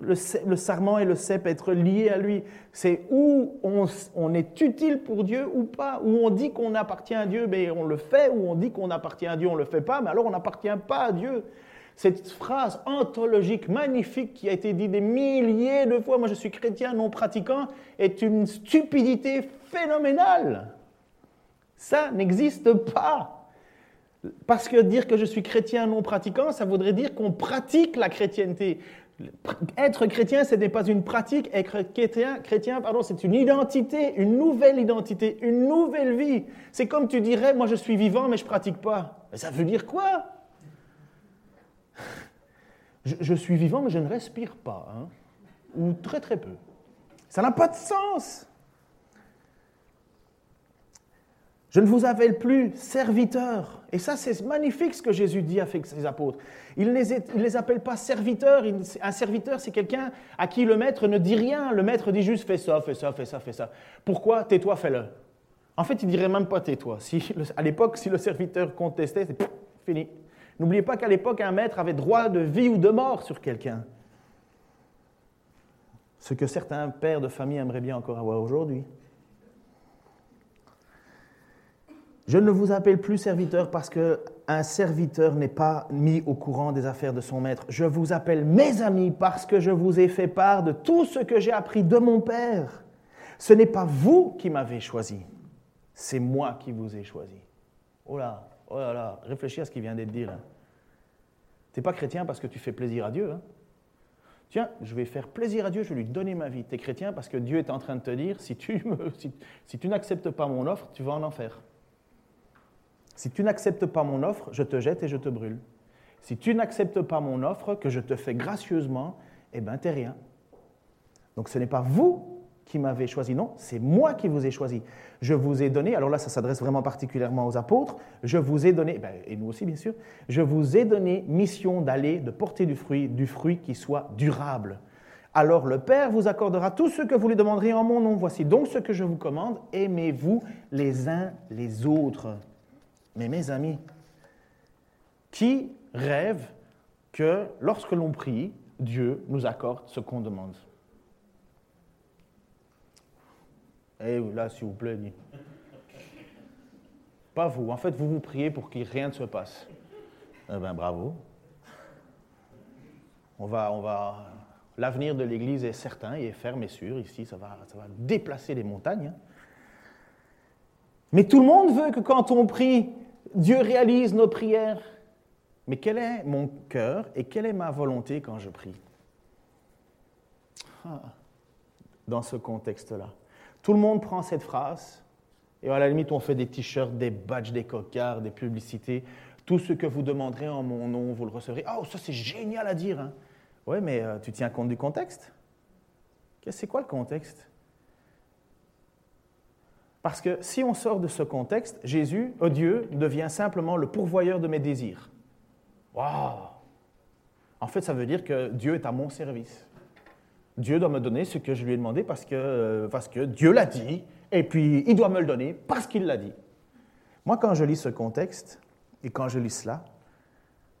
Speaker 1: le, sarment et le cep, être lié à lui. C'est où on, on, est utile pour Dieu ou pas. Où on dit qu'on appartient à Dieu, mais on le fait. Où on dit qu'on appartient à Dieu, on ne le fait pas. Mais alors on n'appartient pas à Dieu. Cette phrase anthologique magnifique qui a été dite des milliers de fois, moi je suis chrétien non pratiquant, est une stupidité phénoménale. Ça n'existe pas. Parce que dire que je suis chrétien non pratiquant, ça voudrait dire qu'on pratique la chrétienté. Être chrétien, ce n'est pas une pratique. Être chrétien, chrétien pardon, c'est une identité, une nouvelle identité, une nouvelle vie. C'est comme tu dirais, moi je suis vivant, mais je ne pratique pas. ça veut dire quoi? Je, suis vivant, mais je ne respire pas, hein. ou très très peu. Ça n'a pas de sens. Je ne vous appelle plus serviteurs. Et ça, c'est magnifique ce que Jésus dit avec ses apôtres. Il ne les, appelle pas serviteurs. Un serviteur, c'est quelqu'un à qui le maître ne dit rien. Le maître dit juste fais ça, fais ça, fais ça, fais ça. Pourquoi? Tais-toi, fais-le. En fait, il dirait même pas tais-toi. À l'époque, si le serviteur contestait, c'est fini. N'oubliez pas qu'à l'époque, un maître avait droit de vie ou de mort sur quelqu'un. Ce que certains pères de famille aimeraient bien encore avoir aujourd'hui. Je ne vous appelle plus serviteur parce que un serviteur n'est pas mis au courant des affaires de son maître. Je vous appelle mes amis parce que je vous ai fait part de tout ce que j'ai appris de mon Père. Ce n'est pas vous qui m'avez choisi, c'est moi qui vous ai choisi. Oh là, oh là là, réfléchis à ce qu'il vient d'être dit là. Tu n'es pas chrétien parce que tu fais plaisir à Dieu. Hein. Tiens, je vais faire plaisir à Dieu, je vais lui donner ma vie. Tu es chrétien parce que Dieu est en train de te dire, si tu, si tu n'acceptes pas mon offre, tu vas en enfer. Si tu n'acceptes pas mon offre, je te jette et je te brûle. Si tu n'acceptes pas mon offre, que je te fais gracieusement, eh bien, t'es rien. Donc ce n'est pas vous qui m'avez choisi, non, c'est moi qui vous ai choisi. Je vous ai donné, alors là, ça s'adresse vraiment particulièrement aux apôtres, je vous ai donné, ben, et nous aussi bien sûr, je vous ai donné mission d'aller, de porter du fruit, du fruit qui soit durable. Alors le Père vous accordera tout ce que vous lui demanderez en mon nom. Voici donc ce que je vous commande, aimez-vous les uns les autres. Mais mes amis, qui rêve que lorsque l'on prie, Dieu nous accorde ce qu'on demande? Eh là, s'il vous plaît. Pas vous. En fait, vous vous priez pour que rien ne se passe. Eh bien, bravo. On va, on va... L'avenir de l'Église est certain et est ferme et sûr. Ici, ça va, ça va déplacer les montagnes. Mais tout le monde veut que quand on prie, Dieu réalise nos prières. Mais quel est mon cœur et quelle est ma volonté quand je prie? Ah, Dans ce contexte-là. Tout le monde prend cette phrase, et à la limite, on fait des t-shirts, des badges, des cocards, des publicités. Tout ce que vous demanderez en mon nom, vous le recevrez. Oh, ça c'est génial à dire. Hein? Oui, mais euh, tu tiens compte du contexte? C'est quoi le contexte? Parce que si on sort de ce contexte, Jésus, oh Dieu, devient simplement le pourvoyeur de mes désirs. Waouh En fait, ça veut dire que Dieu est à mon service. Dieu doit me donner ce que je lui ai demandé parce que, euh, parce que Dieu l'a dit, et puis il doit me le donner parce qu'il l'a dit. Moi, quand je lis ce contexte, et quand je lis cela,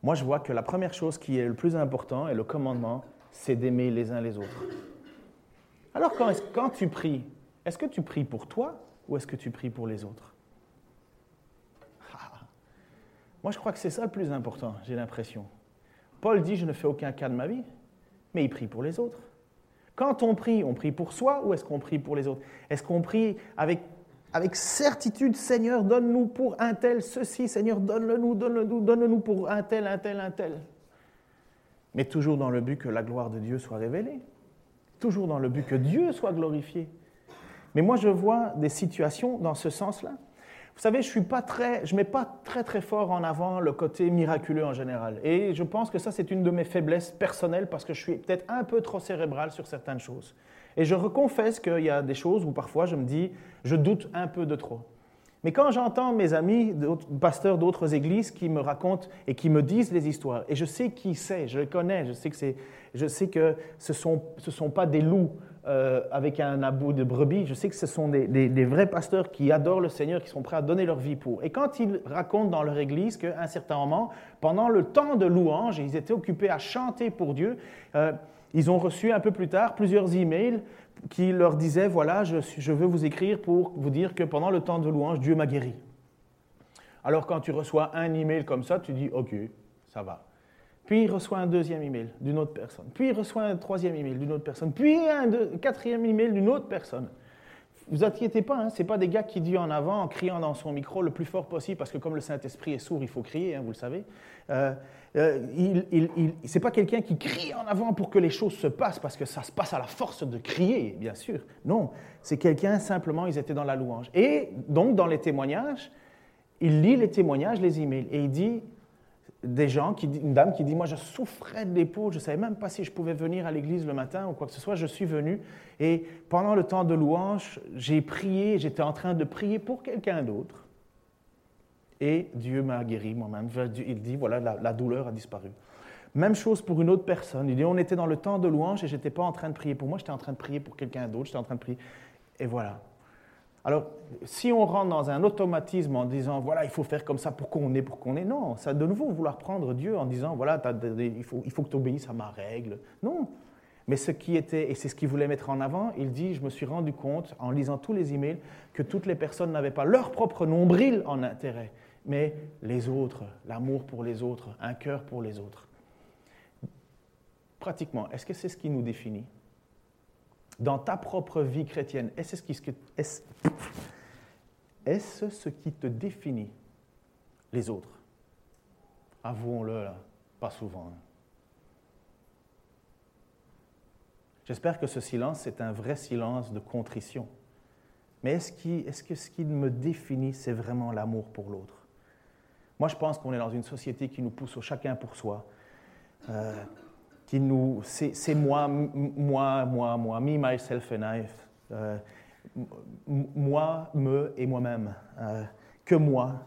Speaker 1: moi, je vois que la première chose qui est le plus important et le commandement, c'est d'aimer les uns les autres. Alors, quand, tu pries, est-ce que tu pries pour toi ou est-ce que tu pries pour les autres? Ah. Moi, je crois que c'est ça le plus important, j'ai l'impression. Paul dit, je ne fais aucun cas de ma vie, mais il prie pour les autres. Quand on prie, on prie pour soi ou est-ce qu'on prie pour les autres? Est-ce qu'on prie avec, avec certitude, Seigneur, donne-nous pour un tel ceci, Seigneur, donne-le-nous, donne-le-nous, donne-nous pour un tel, un tel, un tel Mais toujours dans le but que la gloire de Dieu soit révélée. Toujours dans le but que Dieu soit glorifié. Mais moi, je vois des situations dans ce sens-là. Vous savez, je ne mets pas très très fort en avant le côté miraculeux en général. Et je pense que ça, c'est une de mes faiblesses personnelles parce que je suis peut-être un peu trop cérébral sur certaines choses. Et je reconfesse qu'il y a des choses où parfois je me dis, je doute un peu de trop. Mais quand j'entends mes amis, pasteurs d'autres églises qui me racontent et qui me disent des histoires, et je sais qui c'est, je le connais, je sais que, je sais que ce ne sont, ce sont pas des loups euh, avec un abou de brebis, je sais que ce sont des, vrais pasteurs qui adorent le Seigneur, qui sont prêts à donner leur vie pour. Et quand ils racontent dans leur église qu'à un certain moment, pendant le temps de louange, ils étaient occupés à chanter pour Dieu, euh, ils ont reçu un peu plus tard plusieurs emails qui leur disaient, voilà, je, je veux vous écrire pour vous dire que pendant le temps de louange, Dieu m'a guéri. Alors quand tu reçois un email comme ça, tu dis, ok, ça va. Puis il reçoit un deuxième email d'une autre personne. Puis il reçoit un troisième email d'une autre personne. Puis un quatrième email d'une autre personne. Vous inquiétez pas, hein, ce n'est pas des gars qui disent en avant en criant dans son micro le plus fort possible, parce que comme le Saint-Esprit est sourd, il faut crier, hein, vous le savez. Euh, euh, ce n'est pas quelqu'un qui crie en avant pour que les choses se passent, parce que ça se passe à la force de crier, bien sûr. Non, c'est quelqu'un simplement, ils étaient dans la louange. Et donc, dans les témoignages, il lit les témoignages, les emails, et il dit des gens, qui, une dame qui dit, moi je souffrais de l'épaule, je ne savais même pas si je pouvais venir à l'église le matin ou quoi que ce soit, je suis venu et pendant le temps de louange, j'ai prié, j'étais en train de prier pour quelqu'un d'autre et Dieu m'a guéri moi-même. Il dit, voilà, la, douleur a disparu. Même chose pour une autre personne. Il dit, on était dans le temps de louange et je n'étais pas en train de prier pour moi, j'étais en train de prier pour quelqu'un d'autre, j'étais en train de prier. Et voilà, alors, si on rentre dans un automatisme en disant, voilà, il faut faire comme ça pour qu'on est, pour qu'on est, non, ça de nouveau vouloir prendre Dieu en disant, voilà, il, faut, il faut que tu obéisses à ma règle. Non, Mais ce qui était, et c'est ce qu'il voulait mettre en avant, il dit, je me suis rendu compte en lisant tous les emails que toutes les personnes n'avaient pas leur propre nombril en intérêt, mais les autres, l'amour pour les autres, un cœur pour les autres. Pratiquement, est-ce que c'est ce qui nous définit? Dans ta propre vie chrétienne, est-ce ce qui, est est-ce ce qui te définit les autres? Avouons-le, pas souvent. Hein. J'espère que ce silence, c'est un vrai silence de contrition. Mais est-ce, que ce qui me définit, c'est vraiment l'amour pour l'autre? Moi, je pense qu'on est dans une société qui nous pousse au chacun pour soi. Euh, qui nous, c'est, moi, moi, moi, moi, me, myself and I. Euh, moi, me et moi-même. Euh, que moi,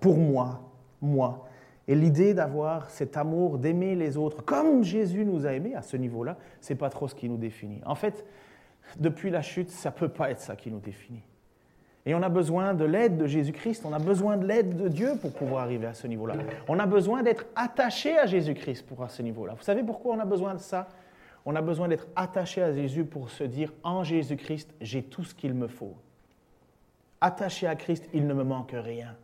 Speaker 1: pour moi, moi. Et l'idée d'avoir cet amour, d'aimer les autres comme Jésus nous a aimés à ce niveau-là, c'est pas trop ce qui nous définit. En fait, depuis la chute, ça peut pas être ça qui nous définit. Et on a besoin de l'aide de Jésus-Christ, on a besoin de l'aide de Dieu pour pouvoir arriver à ce niveau-là. On a besoin d'être attaché à Jésus-Christ pour à ce niveau-là. Vous savez pourquoi on a besoin de ça? On a besoin d'être attaché à Jésus pour se dire en Jésus-Christ, j'ai tout ce qu'il me faut. Attaché à Christ, il ne me manque rien.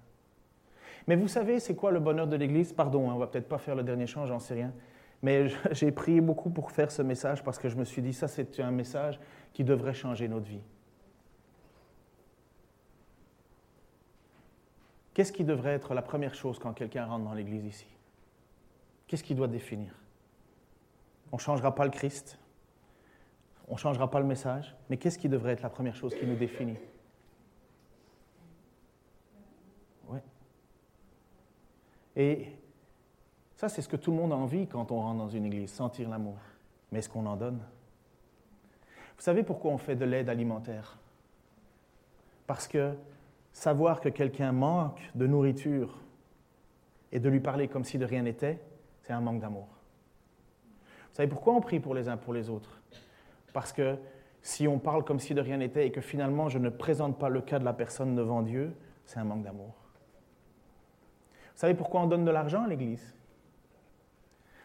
Speaker 1: Mais vous savez, c'est quoi le bonheur de l'Église? Pardon, on hein, on va peut-être pas faire le dernier chant, j'en sais rien. Mais j'ai prié beaucoup pour faire ce message parce que je me suis dit, ça c'est un message qui devrait changer notre vie. Qu'est-ce qui devrait être la première chose quand quelqu'un rentre dans l'Église ici? Qu'est-ce qui doit définir? On ne changera pas le Christ, on ne changera pas le message, mais qu'est-ce qui devrait être la première chose qui nous définit? Et ça, c'est ce que tout le monde a envie quand on rentre dans une église, sentir l'amour. Mais est-ce qu'on en donne? Vous savez pourquoi on fait de l'aide alimentaire? Parce que savoir que quelqu'un manque de nourriture et de lui parler comme si de rien n'était, c'est un manque d'amour. Vous savez pourquoi on prie pour les uns pour les autres? Parce que si on parle comme si de rien n'était et que finalement je ne présente pas le cas de la personne devant Dieu, c'est un manque d'amour. Vous savez pourquoi on donne de l'argent à l'Église?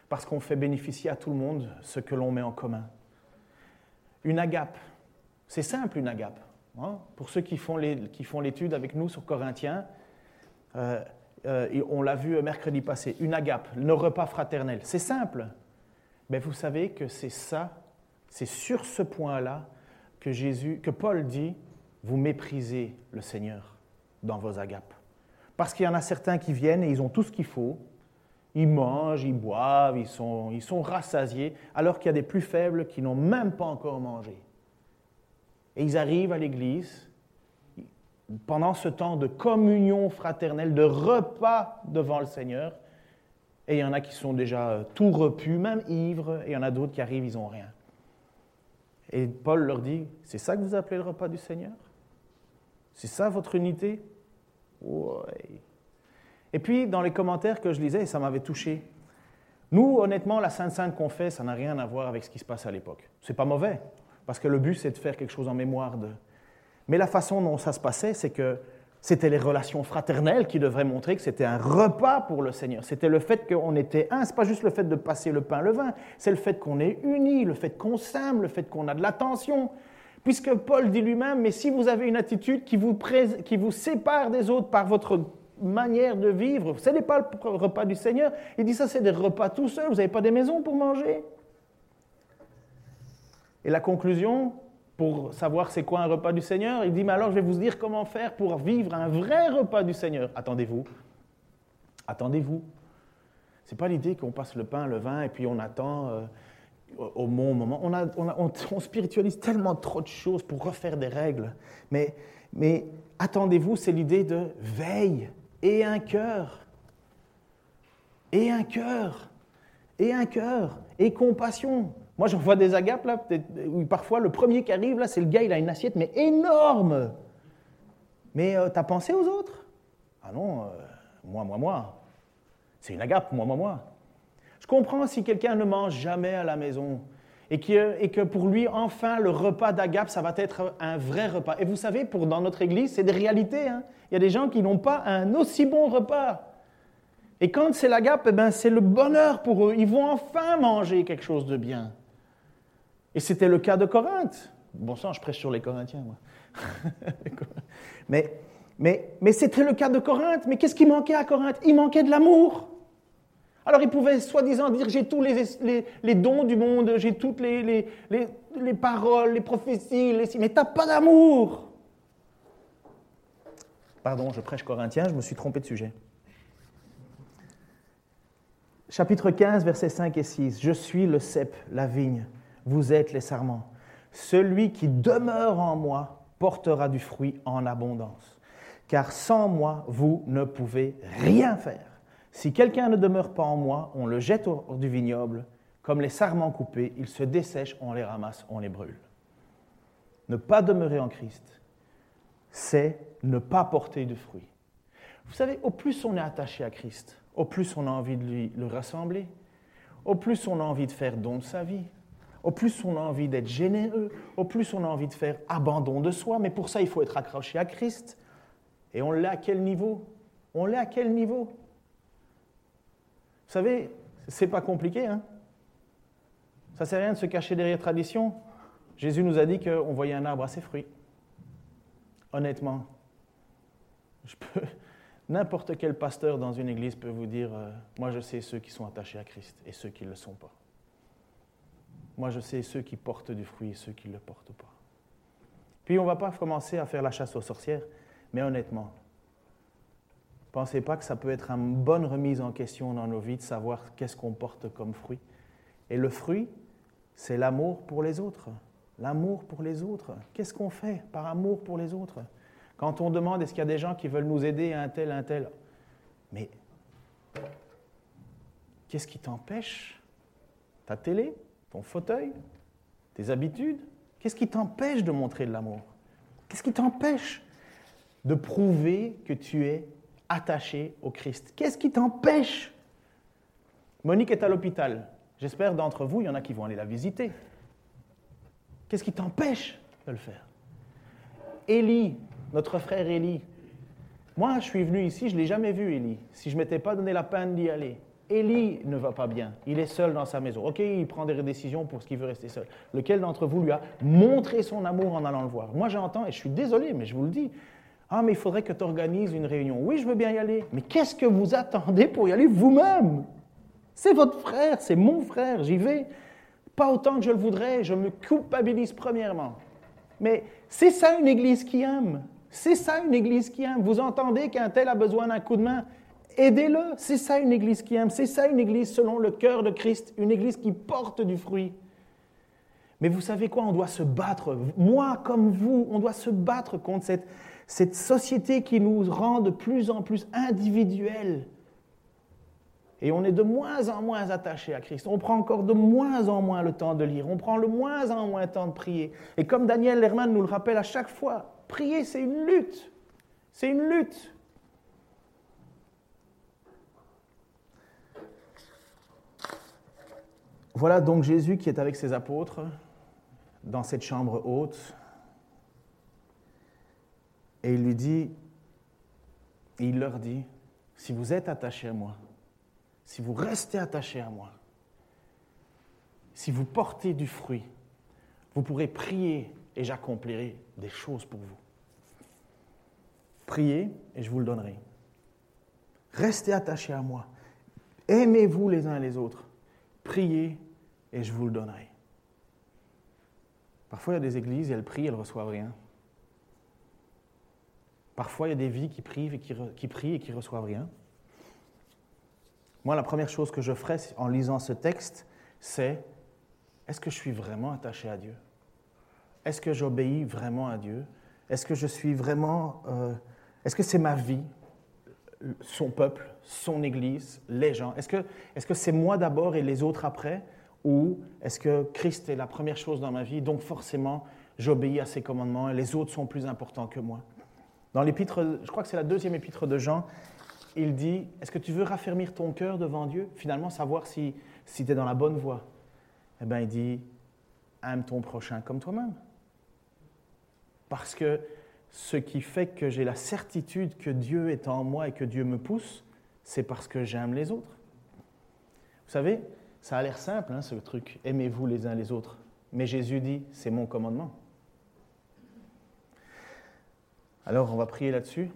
Speaker 1: Parce qu'on fait bénéficier à tout le monde ce que l'on met en commun. Une agape, c'est simple une agape. Hein. Pour ceux qui font l'étude avec nous sur Corinthiens, euh, euh, on l'a vu mercredi passé, une agape, nos repas fraternels. C'est simple. Mais vous savez que c'est ça, c'est sur ce point-là que Jésus, que Paul dit, vous méprisez le Seigneur dans vos agapes. Parce qu'il y en a certains qui viennent et ils ont tout ce qu'il faut. Ils mangent, ils boivent, ils sont, ils sont rassasiés, alors qu'il y a des plus faibles qui n'ont même pas encore mangé. Et ils arrivent à l'église pendant ce temps de communion fraternelle, de repas devant le Seigneur. Et il y en a qui sont déjà tout repus, même ivres, et il y en a d'autres qui arrivent, ils n'ont rien. Et Paul leur dit, c'est ça que vous appelez le repas du Seigneur? C'est ça votre unité? Et puis, dans les commentaires que je lisais, ça m'avait touché. Nous, honnêtement, la Sainte Sainte qu'on fait, ça n'a rien à voir avec ce qui se passe à l'époque. C'est pas mauvais, parce que le but, c'est de faire quelque chose en mémoire de. Mais la façon dont ça se passait, c'est que c'était les relations fraternelles qui devraient montrer que c'était un repas pour le Seigneur. C'était le fait qu'on était un. C'est pas juste le fait de passer le pain, le vin. C'est le fait qu'on est unis, le fait qu'on s'aime, le fait qu'on a de l'attention, Puisque Paul dit lui-même, mais si vous avez une attitude qui vous, qui vous sépare des autres par votre manière de vivre, ce n'est pas le repas du Seigneur. Il dit ça, c'est des repas tout seuls, vous n'avez pas des maisons pour manger. Et la conclusion, pour savoir c'est quoi un repas du Seigneur, il dit, mais alors je vais vous dire comment faire pour vivre un vrai repas du Seigneur. Attendez-vous. Attendez-vous. Ce n'est pas l'idée qu'on passe le pain, le vin, et puis on attend. Euh, au bon moment. On, spiritualise tellement trop de choses pour refaire des règles. Mais, mais attendez-vous, c'est l'idée de veille et un cœur. Et un cœur. Et un cœur. Et compassion. Moi, j'en vois des agapes, là, où parfois le premier qui arrive, là, c'est le gars, il a une assiette, mais énorme. Mais euh, t'as pensé aux autres? Ah non, euh, moi, moi, moi. C'est une agape, moi, moi, moi. Je comprends si quelqu'un ne mange jamais à la maison et que, pour lui, enfin, le repas d'Agape, ça va être un vrai repas. Et vous savez, pour, dans notre Église, c'est des réalités. Hein. Il y a des gens qui n'ont pas un aussi bon repas. Et quand c'est l'Agape, eh ben, c'est le bonheur pour eux. Ils vont enfin manger quelque chose de bien. Et c'était le cas de Corinthe. Bon sang, je prêche sur les Corinthiens, moi. mais mais, mais c'était le cas de Corinthe. Mais qu'est-ce qui manquait à Corinthe? Il manquait de l'amour. Alors il pouvait soi-disant dire j'ai tous les, les, dons du monde, j'ai toutes les, les, paroles, les prophéties, les... mais t'as pas d'amour. Pardon, je prêche corinthien, je me suis trompé de sujet. Chapitre 15, versets 5 et 6. Je suis le cep, la vigne, vous êtes les sarments. Celui qui demeure en moi portera du fruit en abondance. Car sans moi, vous ne pouvez rien faire. Si quelqu'un ne demeure pas en moi, on le jette hors du vignoble. Comme les sarments coupés, ils se dessèchent, on les ramasse, on les brûle. Ne pas demeurer en Christ, c'est ne pas porter de fruits. Vous savez, au plus on est attaché à Christ, au plus on a envie de lui le rassembler, au plus on a envie de faire don de sa vie, au plus on a envie d'être généreux, au plus on a envie de faire abandon de soi. Mais pour ça, il faut être accroché à Christ. Et on l'est à quel niveau? On l'est à quel niveau? Vous savez, c'est pas compliqué, hein Ça sert à rien de se cacher derrière tradition. Jésus nous a dit qu'on voyait un arbre à ses fruits. Honnêtement, n'importe quel pasteur dans une église peut vous dire, euh, moi je sais ceux qui sont attachés à Christ et ceux qui ne le sont pas. Moi je sais ceux qui portent du fruit et ceux qui ne le portent pas. Puis on ne va pas commencer à faire la chasse aux sorcières. Mais honnêtement, pensez pas que ça peut être une bonne remise en question dans nos vies de savoir qu'est-ce qu'on porte comme fruit. Et le fruit, c'est l'amour pour les autres. L'amour pour les autres. Qu'est-ce qu'on fait par amour pour les autres? Quand on demande est-ce qu'il y a des gens qui veulent nous aider, un tel, un tel? Mais qu'est-ce qui t'empêche? Ta télé? Ton fauteuil Tes habitudes Qu'est-ce qui t'empêche de montrer de l'amour? Qu'est-ce qui t'empêche de prouver que tu es attaché au Christ? Qu'est-ce qui t'empêche? Monique est à l'hôpital. J'espère d'entre vous, il y en a qui vont aller la visiter. Qu'est-ce qui t'empêche de le faire? Élie, notre frère Élie. Moi, je suis venu ici, je ne l'ai jamais vu, Élie. Si je ne m'étais pas donné la peine d'y aller. Élie ne va pas bien. Il est seul dans sa maison. Ok, il prend des décisions pour ce qu'il veut rester seul. Lequel d'entre vous lui a montré son amour en allant le voir? Moi, j'entends, et je suis désolé, mais je vous le dis, ah, mais il faudrait que tu organises une réunion. Oui, je veux bien y aller. Mais qu'est-ce que vous attendez pour y aller vous-même? C'est votre frère, c'est mon frère, j'y vais. Pas autant que je le voudrais, je me culpabilise premièrement. Mais c'est ça une église qui aime. C'est ça une église qui aime. Vous entendez qu'un tel a besoin d'un coup de main? Aidez-le. C'est ça une église qui aime. C'est ça une église selon le cœur de Christ. Une église qui porte du fruit. Mais vous savez quoi? On doit se battre. Moi comme vous, on doit se battre contre cette, cette société qui nous rend de plus en plus individuels. Et on est de moins en moins attaché à Christ. On prend encore de moins en moins le temps de lire. On prend de moins en moins le temps de prier. Et comme Daniel Lerman nous le rappelle à chaque fois, prier, c'est une lutte. C'est une lutte. Voilà donc Jésus qui est avec ses apôtres dans cette chambre haute et il lui dit, il leur dit, si vous êtes attachés à moi, si vous restez attachés à moi, si vous portez du fruit, vous pourrez prier et j'accomplirai des choses pour vous. Priez et je vous le donnerai. Restez attachés à moi. Aimez-vous les uns les autres. Priez et je vous le donnerai. Parfois, il y a des églises, elles prient, elles ne reçoivent rien. Parfois, il y a des vies qui prient et qui, qui, prient et qui reçoivent rien. Moi, la première chose que je ferais en lisant ce texte, c'est est-ce que je suis vraiment attaché à Dieu? Est-ce que j'obéis vraiment à Dieu? Est-ce que je suis vraiment... Euh, est-ce que c'est ma vie, son peuple, son Église, les gens? Est-ce que c'est -ce c'est moi d'abord et les autres après? Ou est-ce que Christ est la première chose dans ma vie, donc forcément j'obéis à ses commandements et les autres sont plus importants que moi dans l'épître, je crois que c'est la deuxième épître de Jean, il dit Est-ce que tu veux raffermir ton cœur devant Dieu? Finalement, savoir si, si tu es dans la bonne voie. Eh bien, il dit Aime ton prochain comme toi-même. Parce que ce qui fait que j'ai la certitude que Dieu est en moi et que Dieu me pousse, c'est parce que j'aime les autres. Vous savez, ça a l'air simple, hein, ce truc Aimez-vous les uns les autres. Mais Jésus dit, c'est mon commandement. Alors on va prier là-dessus.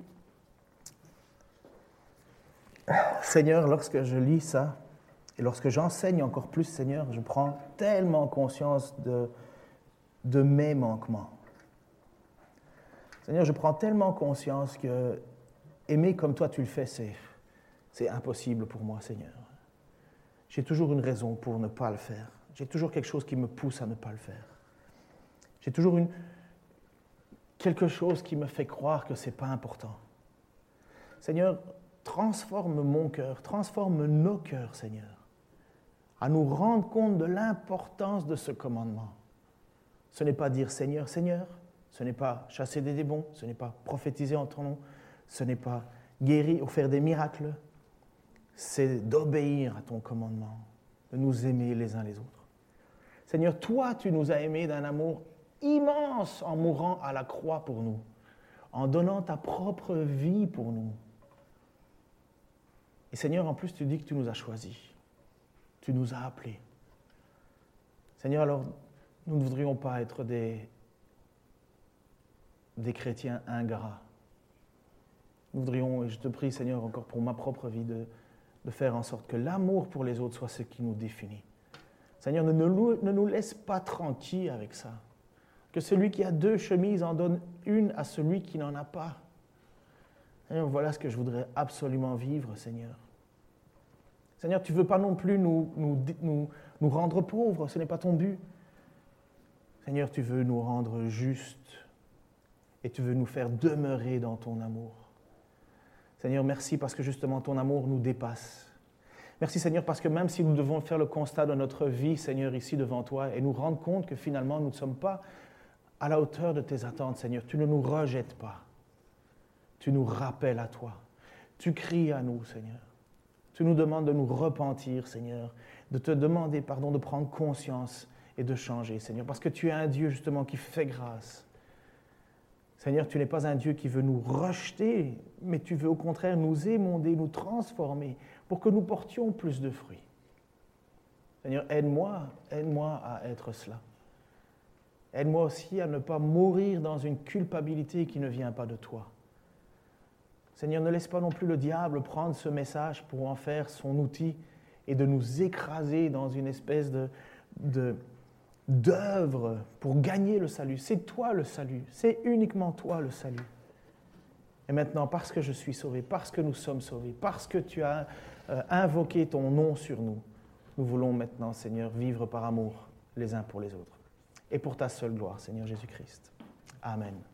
Speaker 1: Seigneur, lorsque je lis ça, et lorsque j'enseigne encore plus, Seigneur, je prends tellement conscience de, de mes manquements. Seigneur, je prends tellement conscience que aimer comme toi tu le fais, c'est, c'est impossible pour moi, Seigneur. J'ai toujours une raison pour ne pas le faire. J'ai toujours quelque chose qui me pousse à ne pas le faire. J'ai toujours une, quelque chose qui me fait croire que ce n'est pas important. Seigneur, transforme mon cœur, transforme nos cœurs, Seigneur, à nous rendre compte de l'importance de ce commandement. Ce n'est pas dire Seigneur, Seigneur, ce n'est pas chasser des démons, ce n'est pas prophétiser en ton nom, ce n'est pas guérir ou faire des miracles, c'est d'obéir à ton commandement, de nous aimer les uns les autres. Seigneur, toi, tu nous as aimés d'un amour immense en mourant à la croix pour nous, en donnant ta propre vie pour nous. Et Seigneur, en plus, tu dis que tu nous as choisis, tu nous as appelés. Seigneur, alors, nous ne voudrions pas être des, des chrétiens ingrats. Nous voudrions, et je te prie Seigneur encore pour ma propre vie, de, de faire en sorte que l'amour pour les autres soit ce qui nous définit. Seigneur, ne nous, laisse pas tranquilles avec ça. Que celui qui a deux chemises en donne une à celui qui n'en a pas. Voilà ce que je voudrais absolument vivre, Seigneur. Seigneur, tu ne veux pas non plus nous rendre pauvres, ce n'est pas ton but. Seigneur, tu veux nous rendre justes et tu veux nous faire demeurer dans ton amour. Seigneur, merci parce que justement ton amour nous dépasse. Merci Seigneur parce que même si nous devons faire le constat de notre vie, Seigneur, ici devant toi, et nous rendre compte que finalement nous ne sommes pas à la hauteur de tes attentes, Seigneur, tu ne nous rejettes pas. Tu nous rappelles à toi. Tu cries à nous, Seigneur. Tu nous demandes de nous repentir, Seigneur, de te demander pardon, de prendre conscience et de changer, Seigneur, parce que tu es un Dieu justement qui fait grâce. Seigneur, tu n'es pas un Dieu qui veut nous rejeter, mais tu veux au contraire nous émonder, nous transformer pour que nous portions plus de fruits. Seigneur, aide-moi, aide-moi à être cela. Aide-moi aussi à ne pas mourir dans une culpabilité qui ne vient pas de toi. Seigneur, ne laisse pas non plus le diable prendre ce message pour en faire son outil et de nous écraser dans une espèce de, de, d'œuvre pour gagner le salut. C'est toi le salut, c'est uniquement toi le salut. Et maintenant, parce que je suis sauvé, parce que nous sommes sauvés, parce que tu as euh, invoqué ton nom sur nous, nous voulons maintenant, Seigneur, vivre par amour les uns pour les autres. Et pour ta seule gloire, Seigneur Jésus-Christ. Amen.